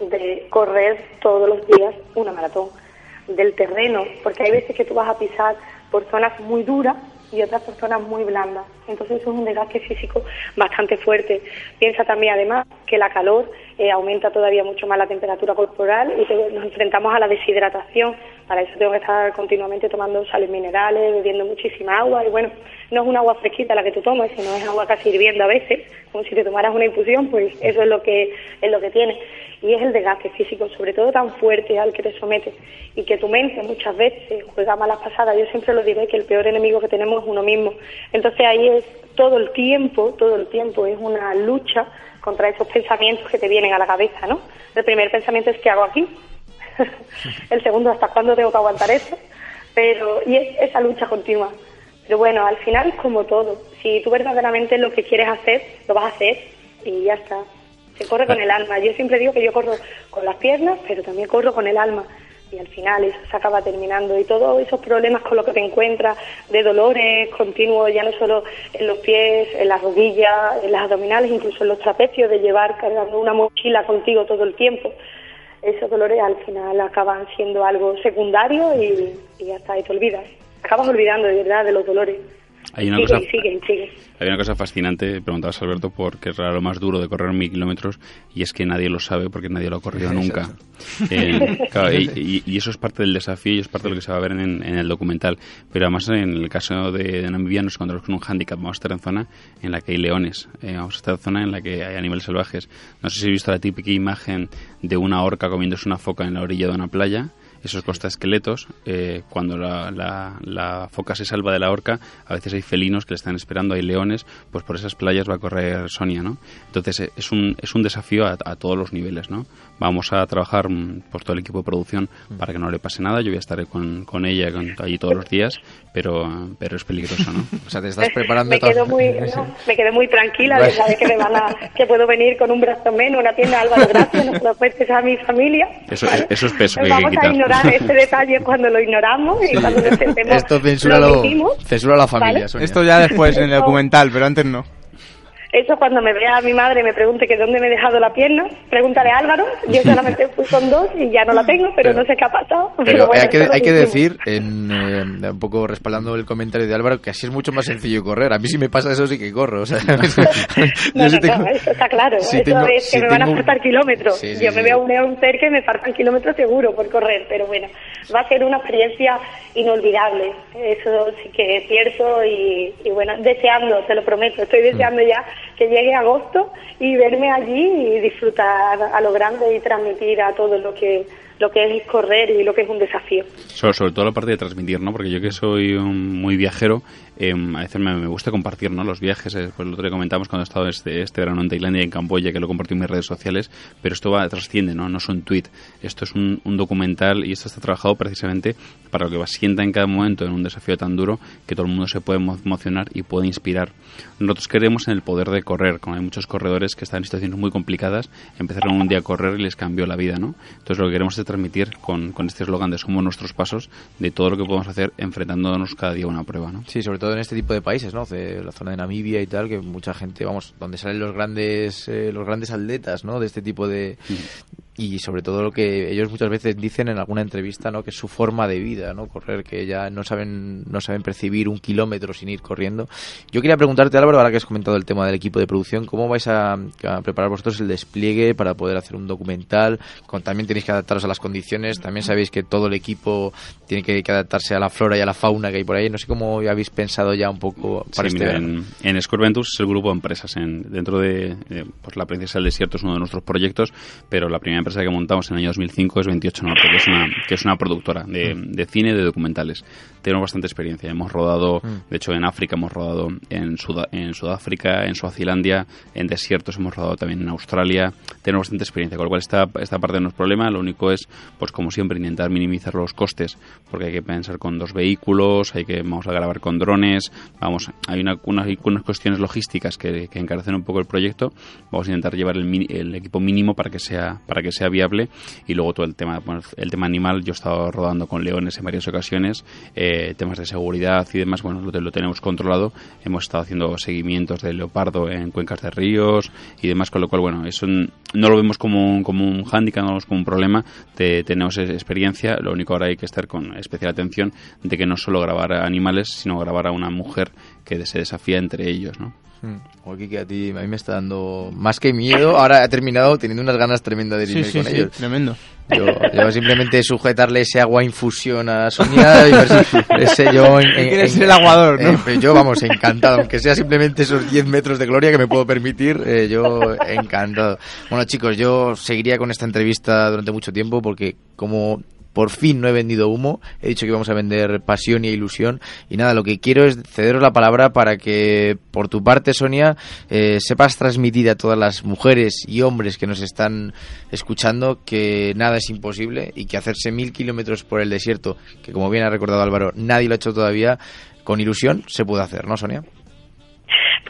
de correr todos los días una maratón, del terreno, porque hay veces que tú vas a pisar por zonas muy duras y otras personas muy blandas. Entonces es un desgaste físico bastante fuerte. Piensa también además que la calor eh, aumenta todavía mucho más la temperatura corporal y nos enfrentamos a la deshidratación. Para eso tengo que estar continuamente tomando sales minerales, bebiendo muchísima agua y bueno, no es un agua fresquita la que tú tomas, sino es agua casi hirviendo a veces, como si te tomaras una infusión, pues eso es lo que es lo que tiene y es el desgaste físico, sobre todo tan fuerte al que te sometes y que tu mente muchas veces juega malas pasadas. Yo siempre lo diré que el peor enemigo que tenemos es uno mismo. Entonces ahí es todo el tiempo, todo el tiempo es una lucha contra esos pensamientos que te vienen a la cabeza, ¿no? El primer pensamiento es ¿qué hago aquí? [LAUGHS] el segundo, ¿hasta cuándo tengo que aguantar eso? Pero, y es esa lucha continua. Pero bueno, al final es como todo. Si tú verdaderamente lo que quieres hacer, lo vas a hacer y ya está se corre con el alma. Yo siempre digo que yo corro con las piernas, pero también corro con el alma. Y al final eso se acaba terminando. Y todos esos problemas con los que te encuentras, de dolores continuos, ya no solo en los pies, en las rodillas, en las abdominales, incluso en los trapecios, de llevar cargando una mochila contigo todo el tiempo. Esos dolores al final acaban siendo algo secundario y, y está, y te olvidas. Acabas olvidando de verdad de los dolores. Hay una, cosa, hay una cosa fascinante, preguntabas Alberto, porque es lo más duro de correr mil kilómetros y es que nadie lo sabe porque nadie lo ha corrido [LAUGHS] nunca. Eh, claro, y, [LAUGHS] y- y eso es parte del desafío y es parte de lo que se va a ver en, en el documental. Pero además en el caso de, de Namibia nos encontramos con un hándicap. Vamos a estar en zona en la que hay leones, eh, vamos a estar en zona en la que hay animales salvajes. No sé si habéis visto la típica imagen de una orca comiéndose una foca en la orilla de una playa. Esos costaesqueletos, eh, cuando la, la- foca se salva de la orca, a veces hay felinos que le están esperando, hay leones, pues por esas playas va a correr Sonia, ¿no? Entonces eh, es un, es un desafío a, a todos los niveles, ¿no? Vamos a trabajar mm, por todo el equipo de producción para que no le pase nada, yo voy a estar con, con ella con- allí todos los días, pero, pero es peligroso, ¿no? [LAUGHS] O sea, te estás preparando me quedo muy [LAUGHS] no, me quedé muy tranquila de Vale. saber que me van a que puedo venir con un brazo menos una tienda Álvaro Gracia no se lo puedes a mi familia Eso- eso es peso que hay que vamos a ignorar [LAUGHS] este detalle cuando lo ignoramos y cuando nos sentemos Esto censura, lo, omitimos. censura a la familia, ¿Vale? Esto ya después en el documental, pero antes no. Eso cuando me vea a mi madre y me pregunte que dónde me he dejado la pierna, pregúntale a Álvaro. Yo solamente fui con dos y ya no la tengo, pero, Pero- no sé qué ha pasado. Pero bueno, hay que, hay que decir, en, eh, un poco respaldando el comentario de Álvaro, que así es mucho más sencillo correr. A mí si me pasa eso sí que corro. O sea, [LAUGHS] No, [LAUGHS] no, eso está claro. si eso tengo- es que si me van a faltar kilómetros. Sí, sí, Yo sí. me veo a un león cerca y me faltan kilómetros seguro por correr, pero bueno, va a ser una experiencia inolvidable. Eso sí que es cierto y, y bueno, deseando, te lo prometo, estoy deseando ya que llegue agosto y verme allí y disfrutar a lo grande y transmitir a todo lo que lo que es correr y lo que es un desafío. Sobre, sobre todo la parte de transmitir, ¿no? Porque yo que soy un muy viajero, eh, a veces me, me gusta compartir, ¿no? Los viajes, eh, pues otro día comentamos cuando he estado este, este verano en Tailandia y en Camboya, que lo compartí en mis redes sociales, pero esto va, trasciende, ¿no? No es un tweet, esto es un, un documental y esto está trabajado precisamente para lo que va sienta en cada momento en un desafío tan duro que todo el mundo se puede emo- emocionar y puede inspirar. Nosotros creemos en el poder de correr, como hay muchos corredores que están en situaciones muy complicadas, empezaron un día a correr y les cambió la vida, ¿no? Entonces lo que queremos es transmitir con, con este eslogan de somos nuestros pasos, de todo lo que podemos hacer enfrentándonos cada día a una prueba, ¿no? Sí, sobre todo en este tipo de países, ¿no? La zona de Namibia y tal, que mucha gente, vamos, donde salen los grandes, eh, los grandes atletas, ¿no? De este tipo de y sobre todo lo que ellos muchas veces dicen en alguna entrevista, ¿no? Que es su forma de vida, ¿no? Correr, que ya no saben, no saben percibir un kilómetro sin ir corriendo. Yo quería preguntarte, Álvaro, ahora que has comentado el tema del equipo de producción, ¿cómo vais a, a preparar vosotros el despliegue para poder hacer un documental? Con, también tenéis que adaptaros a las condiciones, también sabéis que todo el equipo tiene que, que adaptarse a la flora y a la fauna que hay por ahí. No sé cómo habéis pensado ya un poco para Sí, este mira, en, en Scorventus es el grupo de empresas. En, dentro de eh, pues la Princesa del Desierto es uno de nuestros proyectos, pero la primera empresa que montamos en el año 2005 es 28 Norte, que es una, que es una productora de, de cine y de documentales. Tenemos bastante experiencia. Hemos rodado, de hecho, en África hemos rodado en, Suda- en Sudáfrica, en Suazilandia, en desiertos hemos rodado también en Australia. Tenemos bastante experiencia, con lo cual esta, esta parte no es problema. Lo único es, pues como siempre, intentar minimizar los costes, porque hay que pensar con dos vehículos, hay que vamos a grabar con drones, vamos, hay una, unas, unas cuestiones logísticas que, que encarecen un poco el proyecto. Vamos a intentar llevar el, el equipo mínimo para que sea para que sea viable y luego todo el tema, bueno, el tema animal. Yo he estado rodando con leones en varias ocasiones, eh, temas de seguridad y demás. Bueno, lo, tenemos controlado. Hemos estado haciendo seguimientos de leopardo en cuencas de ríos y demás, con lo cual, bueno, eso no lo vemos como un, como un hándicap, no vemos como un problema. Te- tenemos experiencia. Lo único ahora hay que estar con especial atención de que no solo grabar a animales, sino grabar a una mujer que se desafía entre ellos, ¿no? Mm. Joder, que a ti a mí me está dando más que miedo. Ahora he terminado teniendo unas ganas tremendas de irme sí, con sí, ellos. tremendo. Yo, yo [LAUGHS] simplemente sujetarle ese agua infusión a Sonia y ver si ese yo en, en- Quieres en- ser el aguador, ¿no? eh, yo vamos encantado aunque sea simplemente esos 10 metros de gloria que me puedo permitir eh, yo encantado bueno chicos yo seguiría con esta entrevista durante mucho tiempo porque como por fin no he vendido humo, he dicho que íbamos a vender pasión y ilusión y nada, lo que quiero es cederos la palabra para que por tu parte Sonia eh, sepas transmitir a todas las mujeres y hombres que nos están escuchando que nada es imposible y que hacerse mil kilómetros por el desierto, que como bien ha recordado Álvaro, nadie lo ha hecho todavía, con ilusión se puede hacer, ¿no Sonia?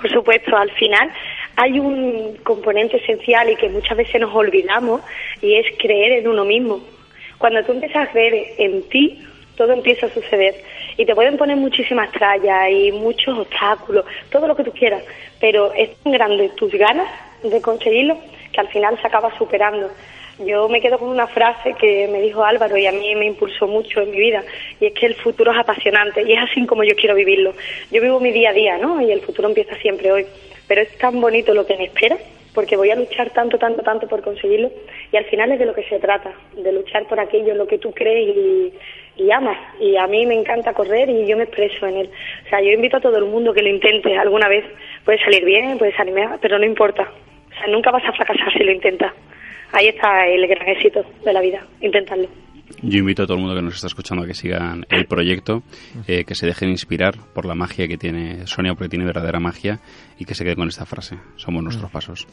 Por supuesto, al final hay un componente esencial y que muchas veces nos olvidamos y es creer en uno mismo. Cuando tú empiezas a creer en ti, todo empieza a suceder. Y te pueden poner muchísimas trallas y muchos obstáculos, todo lo que tú quieras, pero es tan grande tus ganas de conseguirlo que al final se acaba superando. yo me quedo con una frase que me dijo Álvaro y a mí me impulsó mucho en mi vida, y es que el futuro es apasionante y es así como yo quiero vivirlo. Yo vivo mi día a día, ¿no? Y el futuro empieza siempre hoy, pero es tan bonito lo que me espera, porque voy a luchar tanto, tanto, tanto por conseguirlo, y al final es de lo que se trata, de luchar por aquello en lo que tú crees y, amas. Y a mí me encanta correr y yo me expreso en él. O sea, yo invito a todo el mundo que lo intente alguna vez. Puede salir bien, puede salir mal, pero no importa. O sea, nunca vas a fracasar si lo intentas. Ahí está el gran éxito de la vida, intentarlo. Yo invito a todo el mundo que nos está escuchando a que sigan el proyecto, eh, que se dejen inspirar por la magia que tiene Sonia, porque tiene verdadera magia, y que se quede con esta frase. Somos nuestros pasos.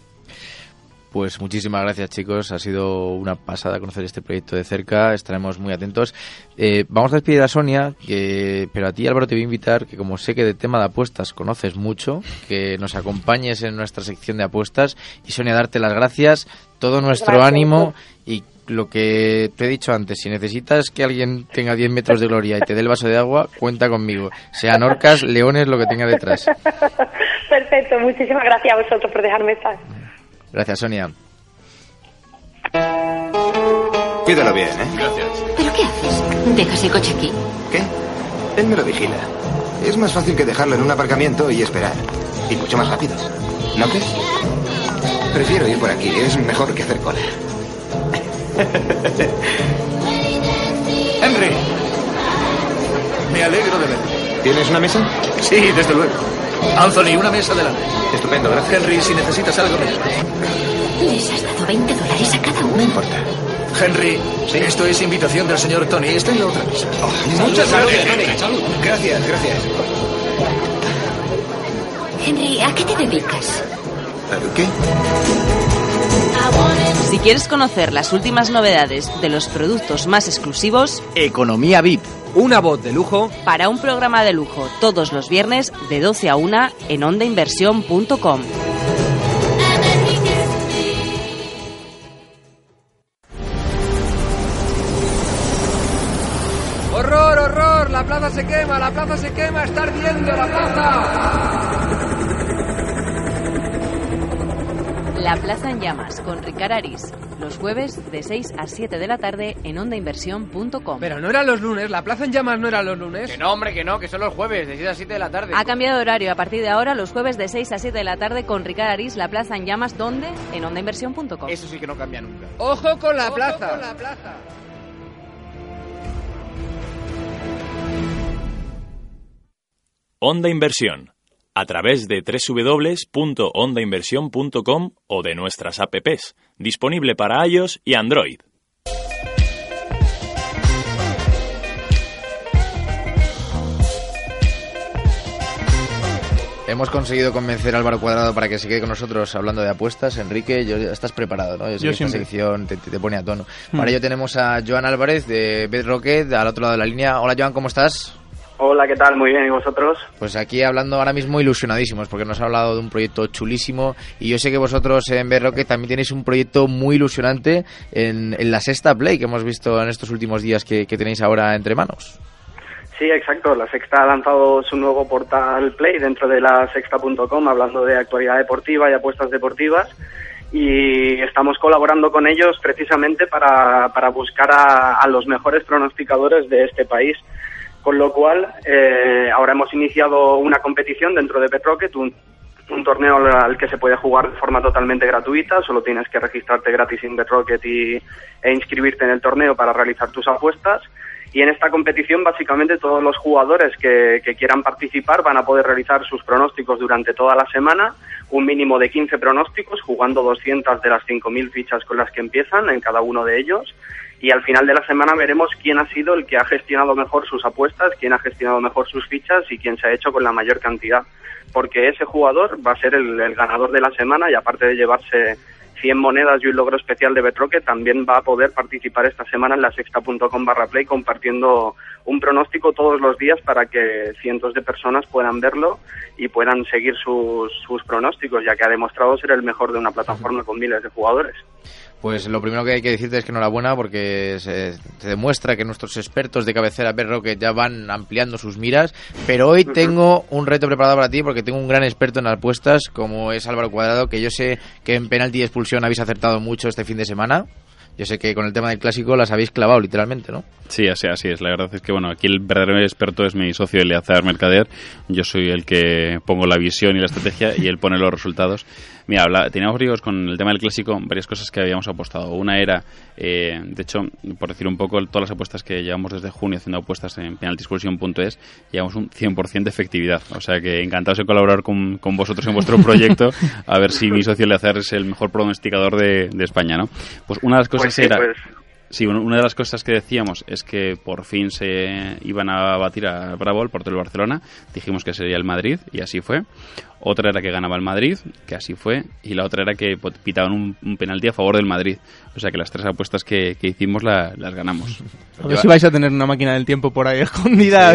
Pues muchísimas gracias chicos, ha sido una pasada conocer este proyecto de cerca, estaremos muy atentos. Eh, vamos a despedir a Sonia, que, pero a ti Álvaro te voy a invitar, que como sé que de tema de apuestas conoces mucho, que nos acompañes en nuestra sección de apuestas y Sonia darte las gracias, todo nuestro Gracias. ánimo y lo que te he dicho antes, si necesitas que alguien tenga 10 metros de gloria y te dé el vaso de agua, cuenta conmigo. Sean orcas, leones, lo que tenga detrás. [LAUGHS] Perfecto, muchísimas gracias a vosotros por dejarme estar. Gracias, Sonia. Cuídalo bien, ¿eh? ¿Pero qué haces? ¿Dejas el coche aquí? ¿Qué? Él me lo vigila. Es más fácil que dejarlo en un aparcamiento y esperar. Y mucho más rápido. ¿No crees? Prefiero ir por aquí. Es mejor que hacer cola. [LAUGHS] Henry. Me alegro de verte. ¿Tienes una mesa? Sí, desde luego. Anthony, una mesa delante. Estupendo, gracias. Henry, si necesitas algo, me llamas. Les has dado 20 dólares a cada No uno. importa. Henry, esto es invitación del señor Tony. Está en la otra mesa. Muchas gracias, Tony. Gracias, gracias. Henry, ¿a qué te dedicas? ¿Qué? Si quieres conocer las últimas novedades de los productos más exclusivos, Economía VIP. Una voz de lujo para un programa de lujo todos los viernes de 12 a 1 en ondainversión.com. ¡Horror, horror! ¡La plaza se quema! ¡La plaza se quema! ¡Está ardiendo la plaza! La Plaza en Llamas con Ricard Aris, los jueves de 6 a 7 de la tarde en ondainversión.com. Pero no eran los lunes, la plaza en llamas no eran los lunes. Que no, hombre, que no, que son los jueves, de 6 a 7 de la tarde. Ha cambiado de horario a partir de ahora, los jueves de 6 a 7 de la tarde con Ricard Aris, La Plaza en Llamas, ¿dónde? En ondainversión.com. Eso sí que no cambia nunca. ¡Ojo con la plaza! la plaza! Onda Inversión, a través de www.ondainversión.com o de nuestras apps, disponible para iOS y Android. Hemos conseguido convencer a Álvaro Cuadrado para que se quede con nosotros hablando de apuestas. Enrique, yo, estás preparado, ¿no? Yo, sé Yo que esta siempre. sección te, te pone a tono. Hmm. Para ello tenemos a Joan Álvarez de Bedrocket, al otro lado de la línea. Hola, Joan, ¿cómo estás? Hola, ¿qué tal? Muy bien, ¿y vosotros? Pues aquí hablando ahora mismo ilusionadísimos, porque nos ha hablado de un proyecto chulísimo y yo sé que vosotros en Bedrocket también tenéis un proyecto muy ilusionante en, en la sexta Play que hemos visto en estos últimos días que, que tenéis ahora entre manos. Sí, exacto. La Sexta ha lanzado su nuevo portal Play dentro de la sexta.com hablando de actualidad deportiva y apuestas deportivas y estamos colaborando con ellos precisamente para, para buscar a, a los mejores pronosticadores de este país. Con lo cual, eh, ahora hemos iniciado una competición dentro de Petrocket, un, torneo al que se puede jugar de forma totalmente gratuita, solo tienes que registrarte gratis en Betrocket y, e inscribirte en el torneo para realizar tus apuestas. Y en esta competición, básicamente, todos los jugadores que, que quieran participar van a poder realizar sus pronósticos durante toda la semana, un mínimo de 15 pronósticos, jugando 200 de las 5.000 fichas con las que empiezan en cada uno de ellos. Y al final de la semana veremos quién ha sido el que ha gestionado mejor sus apuestas, quién ha gestionado mejor sus fichas y quién se ha hecho con la mayor cantidad. Porque ese jugador va a ser el, ganador de la semana y aparte de llevarse 100 monedas y un logro especial de Betroque, también va a poder participar esta semana en la sexta.com barra play compartiendo un pronóstico todos los días para que cientos de personas puedan verlo y puedan seguir sus, sus pronósticos, ya que ha demostrado ser el mejor de una plataforma con miles de jugadores. Pues lo primero que hay que decirte es que enhorabuena porque se, se demuestra que nuestros expertos de cabecera Bedrocket ya van ampliando sus miras, pero hoy tengo un reto preparado para ti porque tengo un gran experto en apuestas como es Álvaro Cuadrado, que yo sé que en penalti y expulsión habéis acertado mucho este fin de semana. yo sé que con el tema del clásico las habéis clavado literalmente, ¿no? Sí, así, así es. La verdad es que, bueno, aquí el verdadero experto es mi socio Eleazar Mercader. Yo soy el que pongo la visión y la estrategia y él pone los resultados. Mira, habla, teníamos varios con el tema del clásico, varias cosas que habíamos apostado. Una era, eh, de hecho, por decir un poco, todas las apuestas que llevamos desde junio haciendo apuestas en penaltiscursion.es, llevamos un 100% de efectividad. O sea que encantados de colaborar con, con vosotros en vuestro proyecto, a ver si mi socio Eleazar es el mejor pronosticador de, de España, ¿no? Pues una de las cosas Pues sí, era... pues, Sí, bueno, una de las cosas que decíamos es que por fin se iban a batir a Bravo, el portero del Barcelona. Dijimos que sería el Madrid y así fue. Otra era que ganaba el Madrid, que así fue. Y la otra era que pot- pitaban un, un penalti a favor del Madrid. O sea que las tres apuestas que, que hicimos la- las ganamos. A ver si vais a tener una máquina del tiempo por ahí [LAUGHS] escondida.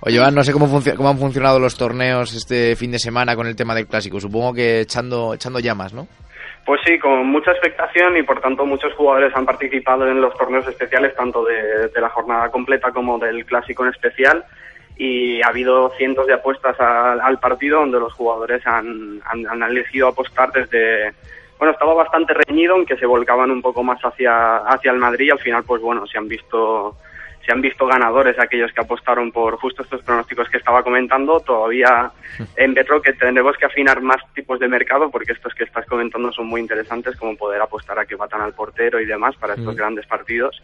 Oye, Iván, no sé cómo, cómo han funcionado los torneos este fin de semana con el tema del clásico. Supongo que echando, echando llamas, ¿no? Pues sí, con mucha expectación y por tanto muchos jugadores han participado en los torneos especiales, tanto de, la jornada completa como del clásico en especial. Y ha habido cientos de apuestas al, partido donde los jugadores han, han, han elegido apostar desde. Bueno, estaba bastante reñido, aunque se volcaban un poco más hacia, hacia el Madrid y al final, pues bueno, se han visto se han visto ganadores aquellos que apostaron por justo estos pronósticos que estaba comentando. Todavía [LAUGHS] en Betro que tendremos que afinar más tipos de mercado porque estos que estás comentando son muy interesantes, como poder apostar a que matan al portero y demás para estos Mm. grandes partidos.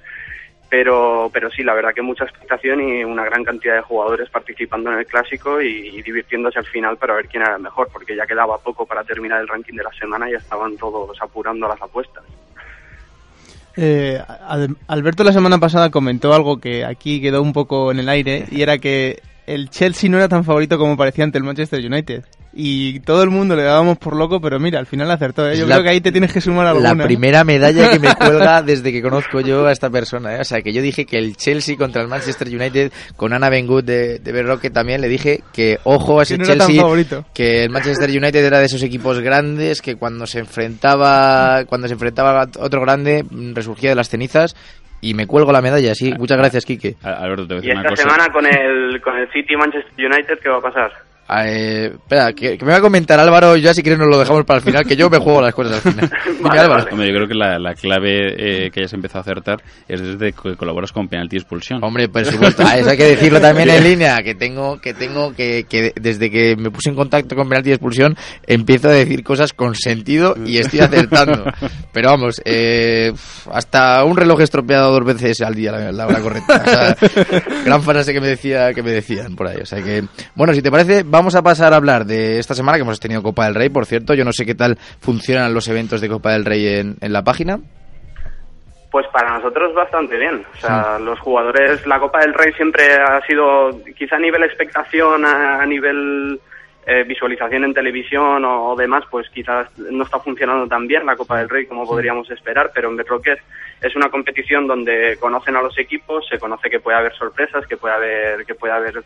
Pero, pero sí, la verdad que mucha expectación y una gran cantidad de jugadores participando en el clásico y, y divirtiéndose al final para ver quién era el mejor, porque ya quedaba poco para terminar el ranking de la semana y estaban todos apurando las apuestas. Eh, Al- Alberto la semana pasada comentó algo que aquí quedó un poco en el aire y era que el Chelsea no era tan favorito como parecía ante el Manchester United. Y todo el mundo le dábamos por loco, pero mira, al final acertó. ¿eh? Yo la- creo que ahí te tienes que sumar alguna. La ¿eh? primera medalla que me [LAUGHS] cuelga desde que conozco yo a esta persona. ¿eh? O sea, que yo dije que el Chelsea contra el Manchester United con Ana Bengood de, de Berroque también le dije que ojo a ese Que no Chelsea, favorito. que el Manchester United era de esos equipos grandes que cuando se enfrentaba cuando se enfrentaba a otro grande resurgía de las cenizas y me cuelgo la medalla. Sí, muchas gracias, Quique. Alberto, te voy a Y una esta cosa. semana con el, con el City Manchester United, ¿qué va a pasar? Ah, eh, espera, que, que me va a comentar Álvaro, ya si quieres nos lo dejamos para el final, que yo me juego las cosas al final. [LAUGHS] Dime, Álvaro. Hombre, yo creo que la, la clave eh, que hayas empezado a acertar es desde que colaboras con penalti expulsión. Hombre, por supuesto, ah, eso hay que decirlo [LAUGHS] también en línea, que tengo, que tengo, que, que desde que me puse en contacto con penalti expulsión, empiezo a decir cosas con sentido y estoy acertando. [LAUGHS] Pero vamos, eh, hasta un reloj estropeado dos veces al día, la, la hora correcta. O sea, gran frase que me decía, que me decían por ahí. O sea que, bueno, si te parece, vamos a pasar a hablar de esta semana que hemos tenido Copa del Rey, por cierto. Yo no sé qué tal funcionan los eventos de Copa del Rey en, en la página. Pues para nosotros bastante bien. O sea, los jugadores, la Copa del Rey siempre ha sido, quizá a nivel expectación, a, a nivel eh, visualización en televisión o, o demás, pues quizás no está funcionando tan bien la Copa del Rey como podríamos esperar, pero en Betrocket es una competición donde conocen a los equipos, se conoce que puede haber sorpresas, que puede haber, que puede haber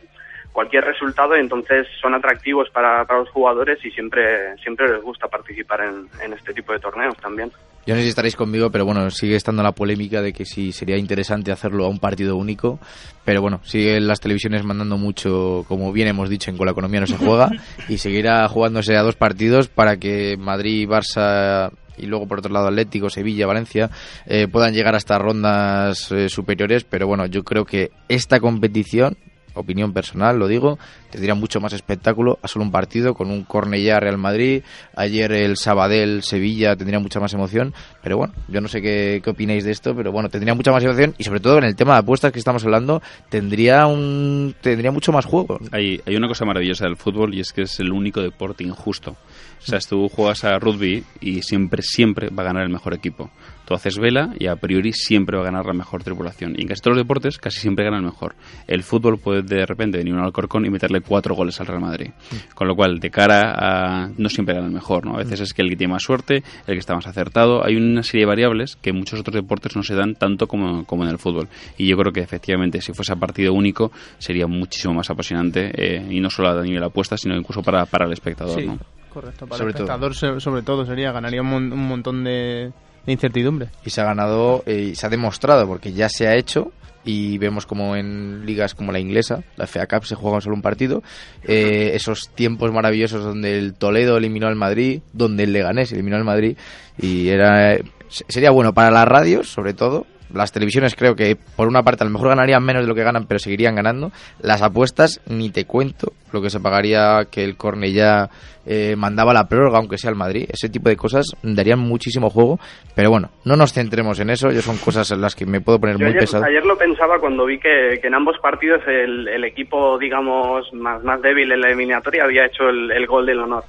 cualquier resultado y entonces son atractivos para, para los jugadores y siempre, siempre les gusta participar en, en este tipo de torneos también. Yo no sé si estaréis conmigo, pero bueno, sigue estando la polémica de que sí sería interesante hacerlo a un partido único. Pero bueno, siguen las televisiones mandando mucho, como bien hemos dicho, en con la economía no se juega. [LAUGHS] y seguirá jugándose a dos partidos para que Madrid, Barça y luego por otro lado Atlético, Sevilla, Valencia eh, puedan llegar hasta rondas eh, superiores. Pero bueno, yo creo que esta competición opinión personal, lo digo, tendría mucho más espectáculo a solo un partido con un Cornellá Real Madrid, ayer el Sabadell Sevilla tendría mucha más emoción, pero bueno, yo no sé qué, qué opináis de esto, pero bueno, tendría mucha más emoción y sobre todo en el tema de apuestas que estamos hablando, tendría un tendría mucho más juego. Hay, hay una cosa maravillosa del fútbol y es que es el único deporte injusto. O sea, tú juegas a rugby y siempre, siempre va a ganar el mejor equipo. Tú haces vela y a priori siempre va a ganar la mejor tripulación. Y en casi todos los deportes casi siempre gana el mejor. El fútbol puede de repente venir un Alcorcón y meterle cuatro goles al Real Madrid. Con lo cual, de cara a... no siempre gana el mejor, ¿no? A veces es que el que tiene más suerte, el que está más acertado. Hay una serie de variables que en muchos otros deportes no se dan tanto como, como en el fútbol. Y yo creo que efectivamente si fuese a partido único sería muchísimo más apasionante eh, y no solo a nivel apuesta, sino incluso para, para el espectador, Sí, ¿no? correcto. Para Sobre el espectador, se- sobre todo, sería, ganaría un, mon- un montón de, de incertidumbre. Y se ha ganado, eh, y se ha demostrado, porque ya se ha hecho, y vemos como en ligas como la inglesa, la FA Cup se juega solo un partido, eh, esos tiempos maravillosos donde el Toledo eliminó al Madrid, donde el Leganés eliminó al Madrid, y era sería bueno para las radios, sobre todo, las televisiones creo que por una parte a lo mejor ganarían menos de lo que ganan, pero seguirían ganando. Las apuestas, ni te cuento lo que se pagaría que el Cornellá eh, mandaba la prórroga, aunque sea el Madrid. Ese tipo de cosas darían muchísimo juego, pero bueno, no nos centremos en eso. Yo son cosas en las que me puedo poner muy ayer, pesado. Ayer lo pensaba cuando vi que, en ambos partidos el, el, equipo, digamos, más, más débil en la eliminatoria había hecho el, el gol del honor.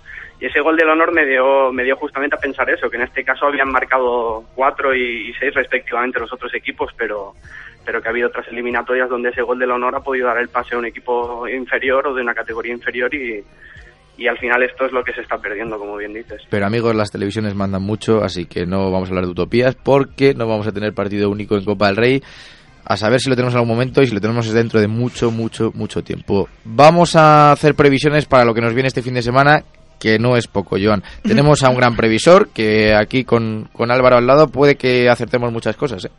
Y ese gol del honor me dio, me dio justamente a pensar eso, que en este caso habían marcado cuatro y, seis respectivamente los otros equipos, pero, pero que ha habido otras eliminatorias donde ese gol del honor ha podido dar el pase a un equipo inferior o de una categoría inferior y, y al final esto es lo que se está perdiendo, como bien dices. Pero amigos, las televisiones mandan mucho, así que no vamos a hablar de utopías porque no vamos a tener partido único en Copa del Rey. A saber si lo tenemos en algún momento y si lo tenemos dentro de mucho, mucho, mucho tiempo. Vamos a hacer previsiones para lo que nos viene este fin de semana, que no es poco, Joan. [LAUGHS] Tenemos a un gran previsor que aquí con, con Álvaro al lado puede que acertemos muchas cosas. ¿eh?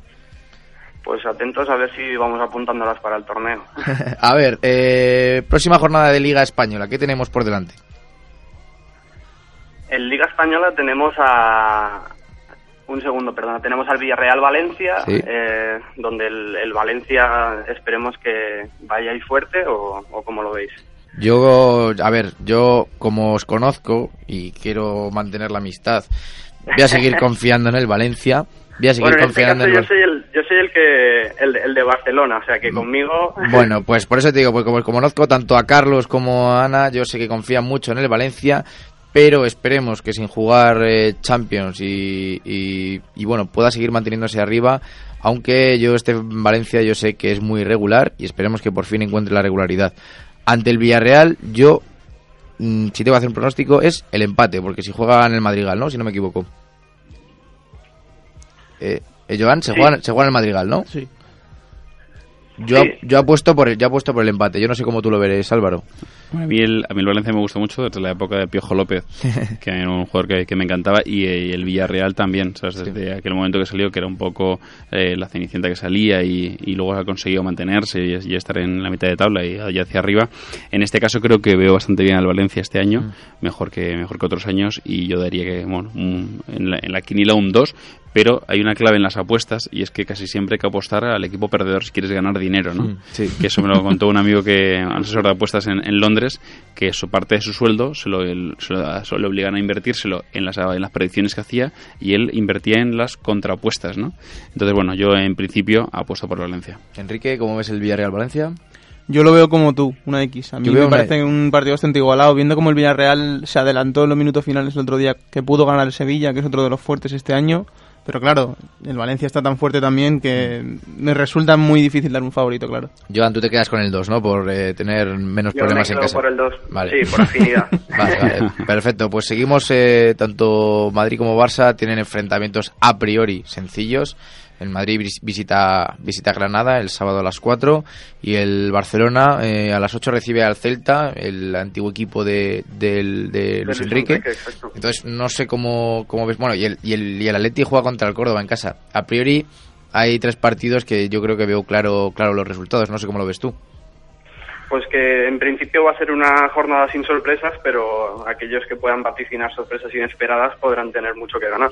Pues atentos a ver si vamos apuntándolas para el torneo. [LAUGHS] a ver, eh, próxima jornada de Liga Española, ¿qué tenemos por delante? En Liga Española tenemos a... Un segundo, perdona. Tenemos al Villarreal Valencia, eh, donde el, Valencia esperemos que vaya ahí fuerte o, o como lo veis. Yo, a ver, yo como os conozco y quiero mantener la amistad, voy a seguir [LAUGHS] confiando en el Valencia. Voy a seguir este confiando en el... yo soy el yo soy el que el, de Barcelona, o sea que conmigo. [LAUGHS] Bueno, pues por eso te digo, porque como conozco tanto a Carlos como a Ana, yo sé que confían mucho en el Valencia, pero esperemos que sin jugar eh, Champions y, y, y, bueno pueda seguir manteniéndose arriba. Aunque yo esté en Valencia, yo sé que es muy irregular y esperemos que por fin encuentre la regularidad. Ante el Villarreal, yo, mm, si tengo que hacer un pronóstico, es el empate, porque si juega en el Madrigal, ¿no? Si no me equivoco. Eh, eh Joan, se, juega, se juega en el Madrigal, ¿no? Sí. Yo, yo apuesto por el, yo apuesto por el empate. Yo no sé cómo tú lo veréis, Álvaro. a, mí el, a mí el Valencia me gustó mucho desde la época de Piojo López, [LAUGHS] que era un jugador que, me encantaba, y, el Villarreal también, ¿sabes? desde aquel momento que salió, que era un poco eh, la cenicienta que salía y, luego ha conseguido mantenerse y, estar en la mitad de tabla y, hacia arriba. En este caso creo que veo bastante bien al Valencia este año, mm. mejor, que, mejor que otros años, y yo daría que, bueno, en, la, en la quinila un 2, pero hay una clave en las apuestas y es que casi siempre hay que apostar al equipo perdedor si quieres ganar dinero, ¿no? Mm, sí. Que eso me lo contó un amigo que asesor de apuestas en, Londres, que su parte de su sueldo se lo, se le obligan a invertírselo en las, en las predicciones que hacía y él invertía en las contrapuestas, ¿no? Entonces, bueno, yo en principio apuesto por Valencia. Enrique, ¿cómo ves el Villarreal-Valencia? Yo lo veo como tú, una X. A mí me parece un partido bastante igualado, viendo como el Villarreal se adelantó en los minutos finales el otro día, que pudo ganar el Sevilla, que es otro de los fuertes este año. Pero claro, el Valencia está tan fuerte también que me resulta muy difícil dar un favorito, claro. Joan, tú te quedas con el 2, ¿no? Por eh, tener menos problemas en casa. por el 2. Sí, por afinidad. [LAUGHS] vale, vale, perfecto. Pues seguimos, eh, tanto Madrid como Barça tienen enfrentamientos a priori sencillos. El Madrid visita, visita Granada el sábado a las 4 y el Barcelona eh, a las 8 recibe al Celta, el antiguo equipo de, de, Luis Enrique. Entonces no sé cómo, cómo ves. Bueno, y el, y, el, y el Atleti juega contra el Córdoba en casa. A priori hay tres partidos que yo creo que veo claro, claro los resultados. No sé cómo lo ves tú. Pues que en principio va a ser una jornada sin sorpresas, pero aquellos que puedan vaticinar sorpresas inesperadas podrán tener mucho que ganar.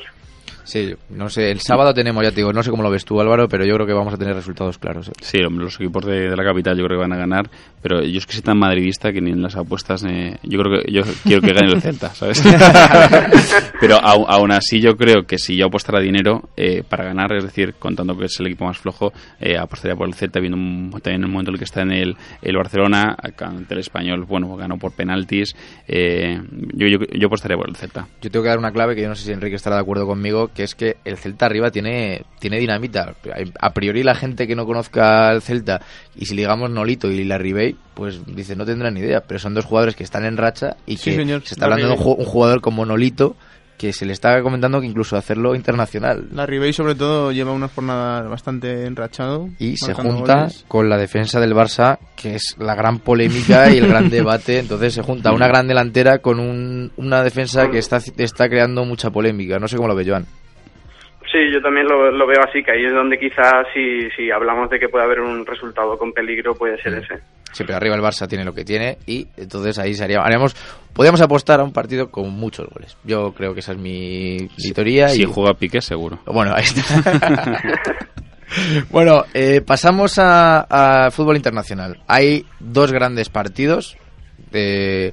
Sí, no sé, el sábado tenemos, ya te digo, no sé cómo lo ves tú Álvaro, pero yo creo que vamos a tener resultados claros. ¿eh? Sí, los equipos de, la capital yo creo que van a ganar, pero yo es que soy tan madridista que ni en las apuestas, eh, yo creo que yo quiero que gane el Celta, ¿sabes? [LAUGHS] pero aún así yo creo que si yo apostara dinero eh, para ganar, es decir, contando que es el equipo más flojo, apostaría por el Celta, viendo también el momento en el que está en el, el Barcelona, ante el Español, bueno, ganó por penaltis, yo, yo, yo apostaría por el Celta. Yo tengo que dar una clave que yo no sé si Enrique estará de acuerdo conmigo, que es que el Celta arriba tiene, tiene dinamita. A priori la gente que no conozca al Celta, y si digamos Nolito y la Ribey, pues dice, no tendrán ni idea, pero son dos jugadores que están en racha y que se está hablando de un, jugador como Nolito que se le está comentando que incluso hacerlo internacional. La Ribey sobre todo lleva una jornada bastante enrachado. Y se junta con la defensa del Barça, que es la gran polémica y el gran debate. Entonces se junta una gran delantera con una defensa que está, está creando mucha polémica. No sé cómo lo ve Joan. Sí, yo también lo, lo veo así, que ahí es donde quizás si, si hablamos de que puede haber un resultado con peligro puede ser ese. Sí, pero arriba el Barça tiene lo que tiene y entonces ahí sería, haríamos, podríamos apostar a un partido con muchos goles. Yo creo que esa es mi, teoría. Si y, juega Piqué, seguro. Bueno, ahí está. [LAUGHS] bueno, eh, pasamos a, a fútbol internacional. Hay dos grandes partidos. De,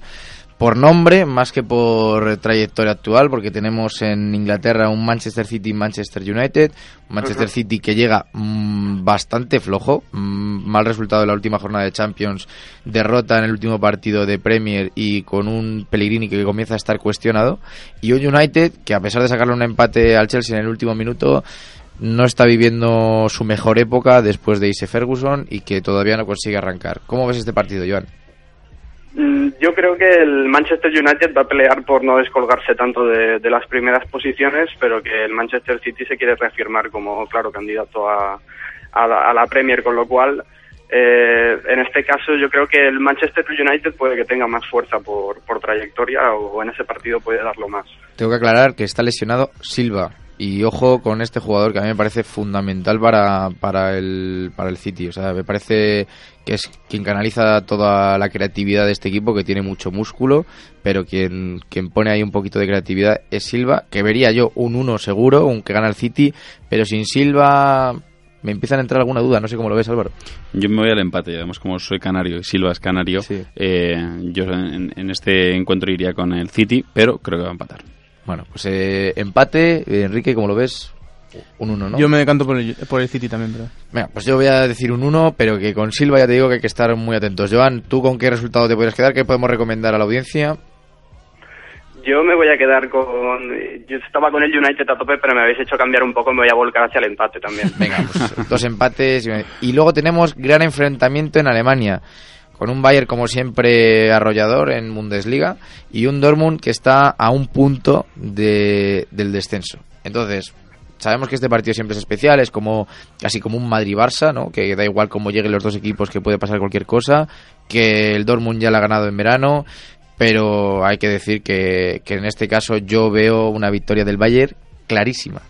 por nombre más que por trayectoria actual, porque tenemos en Inglaterra un Manchester City Manchester United, un Manchester. City que llega mm, bastante flojo, mm, mal resultado en la última jornada de Champions, derrota en el último partido de Premier y con un Pellegrini que comienza a estar cuestionado, y un United que a pesar de sacarle un empate al Chelsea en el último minuto, no está viviendo su mejor época después de irse Ferguson y que todavía no consigue arrancar. ¿Cómo ves este partido, Joan? Mm, Yo creo que el Manchester United va a pelear por no descolgarse tanto de, las primeras posiciones, pero que el Manchester City se quiere reafirmar como claro candidato a, a, la, a la Premier, con lo cual eh, en este caso yo creo que el Manchester United puede que tenga más fuerza por trayectoria o en ese partido puede darlo más. Tengo que aclarar que está lesionado Silva. Y ojo con este jugador que a mí me parece fundamental para, para, el, para el City. O sea, me parece que es quien canaliza toda la creatividad de este equipo, que tiene mucho músculo, pero quien, quien pone ahí un poquito de creatividad es Silva, que vería yo un 1 seguro, un que gana el City, pero sin Silva me empiezan a entrar alguna duda. No sé cómo lo ves, Álvaro. Yo me voy al empate, además como soy canario y Silva es canario, eh, yo en, en este encuentro iría con el City, pero creo que va a empatar. Bueno, pues eh, empate. Eh, Enrique, ¿cómo lo ves? Un 1, ¿no? Yo me decanto por el, por el City también, pero... Venga, pues yo voy a decir un 1, pero que con Silva ya te digo que hay que estar muy atentos. Joan, ¿tú con qué resultado te podrías quedar? ¿Qué podemos recomendar a la audiencia? Yo me voy a quedar con... Yo estaba con el United a tope, pero me habéis hecho cambiar un poco, me voy a volcar hacia el empate también. Venga, pues dos empates. y- Y luego tenemos gran enfrentamiento en Alemania, con un Bayern como siempre arrollador en Bundesliga y un Dortmund que está a un punto de, del descenso. Entonces, sabemos que este partido siempre es especial, es como casi como un Madrid-Barça, ¿no? Que da igual cómo lleguen los dos equipos, que puede pasar cualquier cosa, que el Dortmund ya la ha ganado en verano, pero hay que decir que, que en este caso yo veo una victoria del Bayern clarísima.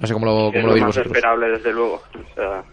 No sé cómo lo, es cómo lo lo veis más vosotros. esperable, desde luego. O sea,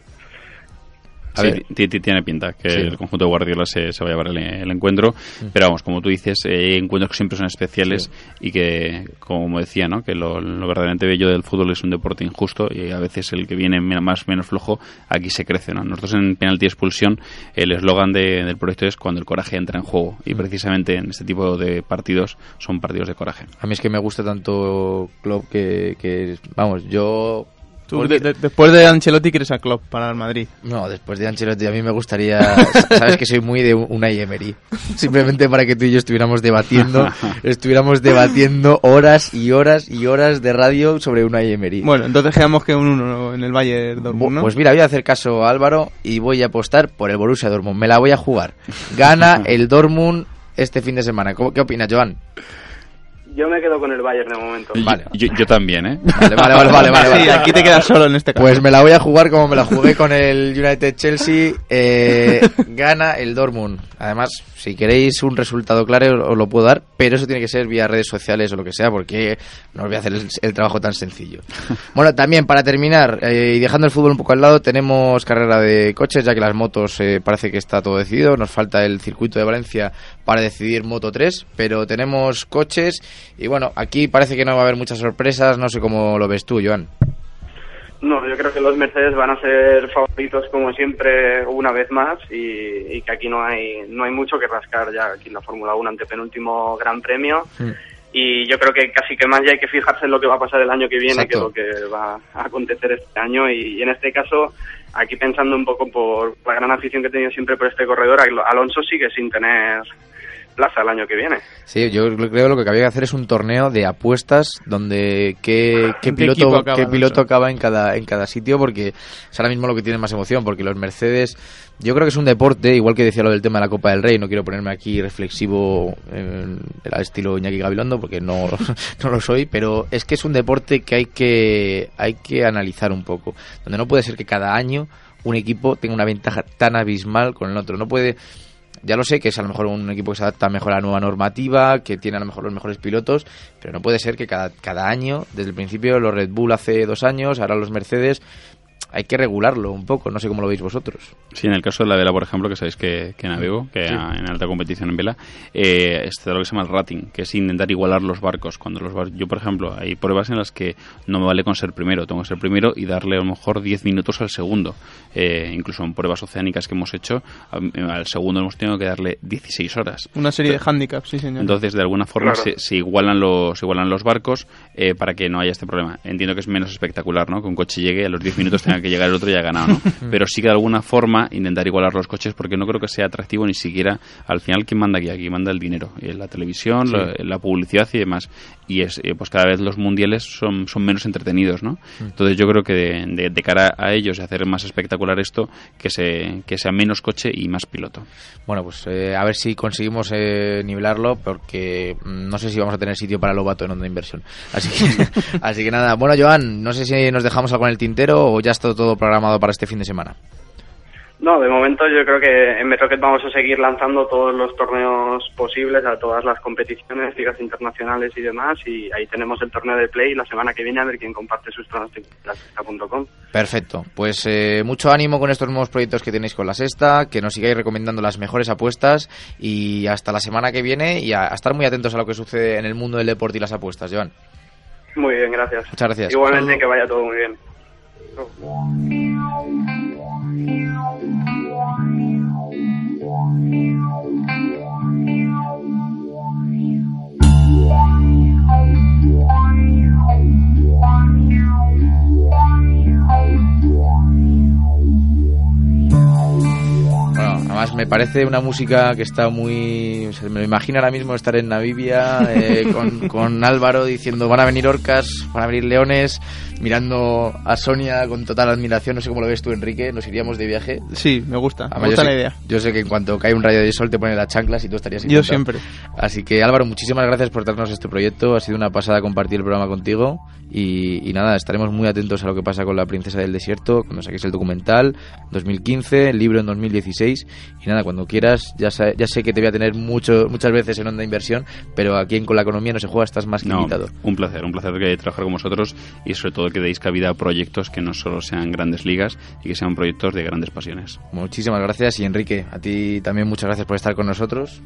A Sí, ver. ti- ti- tiene pinta que Sí. el conjunto de Guardiola se, se va a llevar el, el encuentro, pero vamos, como tú dices, eh, encuentros que siempre son especiales y que, como decía, ¿no? que lo, lo verdaderamente bello del fútbol es un deporte injusto y a veces el que viene más menos flojo, aquí se crece. ¿no? Nosotros en Penalti Expulsión, el eslogan de- del proyecto es cuando el coraje entra en juego y precisamente en este tipo de partidos son partidos de coraje. A mí es que me gusta tanto Klopp que, que vamos, yo... Tú, Porque- de- de- después de Ancelotti quieres a Klopp para el Madrid. No, después de Ancelotti a mí me gustaría... [LAUGHS] Sabes que soy muy de una Emery. Simplemente para que tú y yo estuviéramos debatiendo, [LAUGHS] estuviéramos debatiendo horas y horas y horas de radio sobre una Emery. Bueno, entonces quedamos que un 1 en el Bayern Dortmund, ¿no? Pues mira, voy a hacer caso a Álvaro y voy a apostar por el Borussia Dortmund. Me la voy a jugar. Gana [LAUGHS] el Dortmund este fin de semana. ¿Cómo- ¿Qué opinas, Joan? Yo me quedo con el Bayern de momento. Yo, yo también, ¿eh? Vale, vale, vale, vale, vale, Sí, vale. aquí te quedas solo en este caso. Pues me la voy a jugar como me la jugué con el United Chelsea. Eh, [LAUGHS] gana el Dortmund. Además, si queréis un resultado claro, os lo puedo dar, pero eso tiene que ser vía redes sociales o lo que sea, porque no os voy a hacer el, el trabajo tan sencillo. [LAUGHS] Bueno, también para terminar, eh, y dejando el fútbol un poco al lado, tenemos carrera de coches, ya que las motos eh, parece que está todo decidido. Nos falta el circuito de Valencia para decidir Moto 3, pero tenemos coches y bueno, aquí parece que no va a haber muchas sorpresas. No sé cómo lo ves tú, Joan. No, yo creo que los Mercedes van a ser favoritos como siempre una vez más y, y que aquí no hay no hay mucho que rascar ya aquí en la Fórmula 1 ante penúltimo Gran Premio y yo creo que casi que más ya hay que fijarse en lo que va a pasar el año que viene Exacto. que lo que va a acontecer este año y, y en este caso aquí pensando un poco por la gran afición que he tenido siempre por este corredor Al- Alonso sigue sin tener plaza el año que viene. Sí, yo creo que lo que había que hacer es un torneo de apuestas donde qué, qué ¿En qué equipo piloto, acaba qué piloto acaba en cada, en cada sitio, porque es ahora mismo lo que tiene más emoción, porque los Mercedes, yo creo que es un deporte, igual que decía lo del tema de la Copa del Rey, no quiero ponerme aquí reflexivo en, al estilo Iñaki Gabilondo, porque no, [LAUGHS] no lo soy, pero es que es un deporte que hay que, hay que analizar un poco, donde no puede ser que cada año un equipo tenga una ventaja tan abismal con el otro, no puede ya lo sé que es a lo mejor un equipo que se adapta mejor a la nueva normativa, que tiene a lo mejor los mejores pilotos, pero no puede ser que cada, cada año, desde el principio los Red Bull hace dos años, ahora los Mercedes, hay que regularlo un poco, no sé cómo lo veis vosotros. Sí, en el caso de la vela, por ejemplo, que sabéis que, que navego, que Sí. en alta competición en vela, eh, está lo que se llama el rating, que es intentar igualar los barcos. Cuando los bar- Yo, por ejemplo, hay pruebas en las que no me vale con ser primero, tengo que ser primero y darle a lo mejor 10 minutos al segundo. Eh, incluso en pruebas oceánicas que hemos hecho, am- al segundo hemos tenido que darle 16 horas. Una serie de handicaps, sí, señor. Entonces, de alguna forma, Claro. se, se igualan los, se igualan los barcos eh, para que no haya este problema. Entiendo que es menos espectacular, ¿no? Que un coche llegue a los 10 minutos tenga que llegar el otro y haya ganado, ¿no? [LAUGHS] Pero sí que de alguna forma intentar igualar los coches porque no creo que sea atractivo ni siquiera al final quién manda aquí, aquí manda el dinero, la televisión, Sí. la, la publicidad y demás. Y es eh, pues cada vez los mundiales son, son menos entretenidos, ¿no? Entonces yo creo que de, de- de cara a ellos y hacer más espectacular esto, que se que sea menos coche y más piloto. Bueno, pues eh, a ver si conseguimos eh, nivelarlo, porque mm, no sé si vamos a tener sitio para Lobato en onda inversión. Así que, [LAUGHS] así que nada. Bueno, Joan, no sé si nos dejamos algo en el tintero o ya está todo programado para este fin de semana. No, de momento yo creo que en Metrocket vamos a seguir lanzando todos los torneos posibles a todas las competiciones, ligas internacionales y demás. Y ahí tenemos el torneo de Play la semana que viene a ver quién comparte sus pronósticos en la sexta.com. Perfecto. Pues eh, mucho ánimo con estos nuevos proyectos que tenéis con la sexta, que nos sigáis recomendando las mejores apuestas y hasta la semana que viene y a, a estar muy atentos a lo que sucede en el mundo del deporte y las apuestas, Joan. Muy bien, gracias. Muchas gracias. Igualmente que vaya todo muy bien. Wow. Además me parece una música que está muy... o sea, me lo imagino ahora mismo estar en Namibia eh, [LAUGHS] con, con Álvaro diciendo van a venir orcas, van a venir leones, mirando a Sonia con total admiración. No sé cómo lo ves tú, Enrique. Nos iríamos de viaje. Sí, me gusta. Además, me gusta la sé- idea. Yo sé que en cuanto cae un rayo de sol te ponen las chanclas y tú estarías Yo siempre. Así que Álvaro, muchísimas gracias por darnos este proyecto. Ha sido una pasada compartir el programa contigo. Y, y nada, estaremos muy atentos a lo que pasa con la Princesa del Desierto, cuando saquéis el documental 2015, el libro en 2016. Y nada, cuando quieras, ya, sa- ya sé que te voy a tener mucho, muchas veces en Onda Inversión, pero aquí en Con la Economía no se juega, estás más que No, invitado. un placer, un placer que trabajar con vosotros y sobre todo que deis cabida a proyectos que no solo sean grandes ligas y que sean proyectos de grandes pasiones. Muchísimas gracias. Y Enrique, a ti también muchas gracias por estar con nosotros.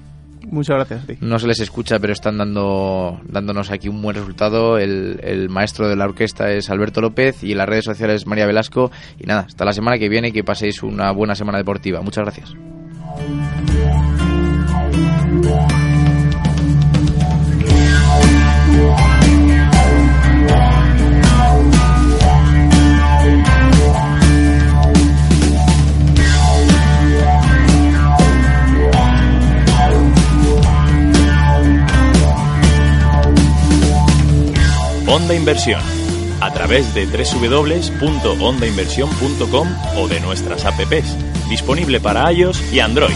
Muchas gracias. No se les escucha, pero están dando, dándonos aquí un buen resultado. El, el maestro de la orquesta es Alberto López y en las redes sociales María Velasco. Y nada, hasta la semana que viene que paséis una buena semana deportiva. Muchas gracias. Onda Inversión. A través de www.ondainversión.com o de nuestras apps. Disponible para iOS y Android.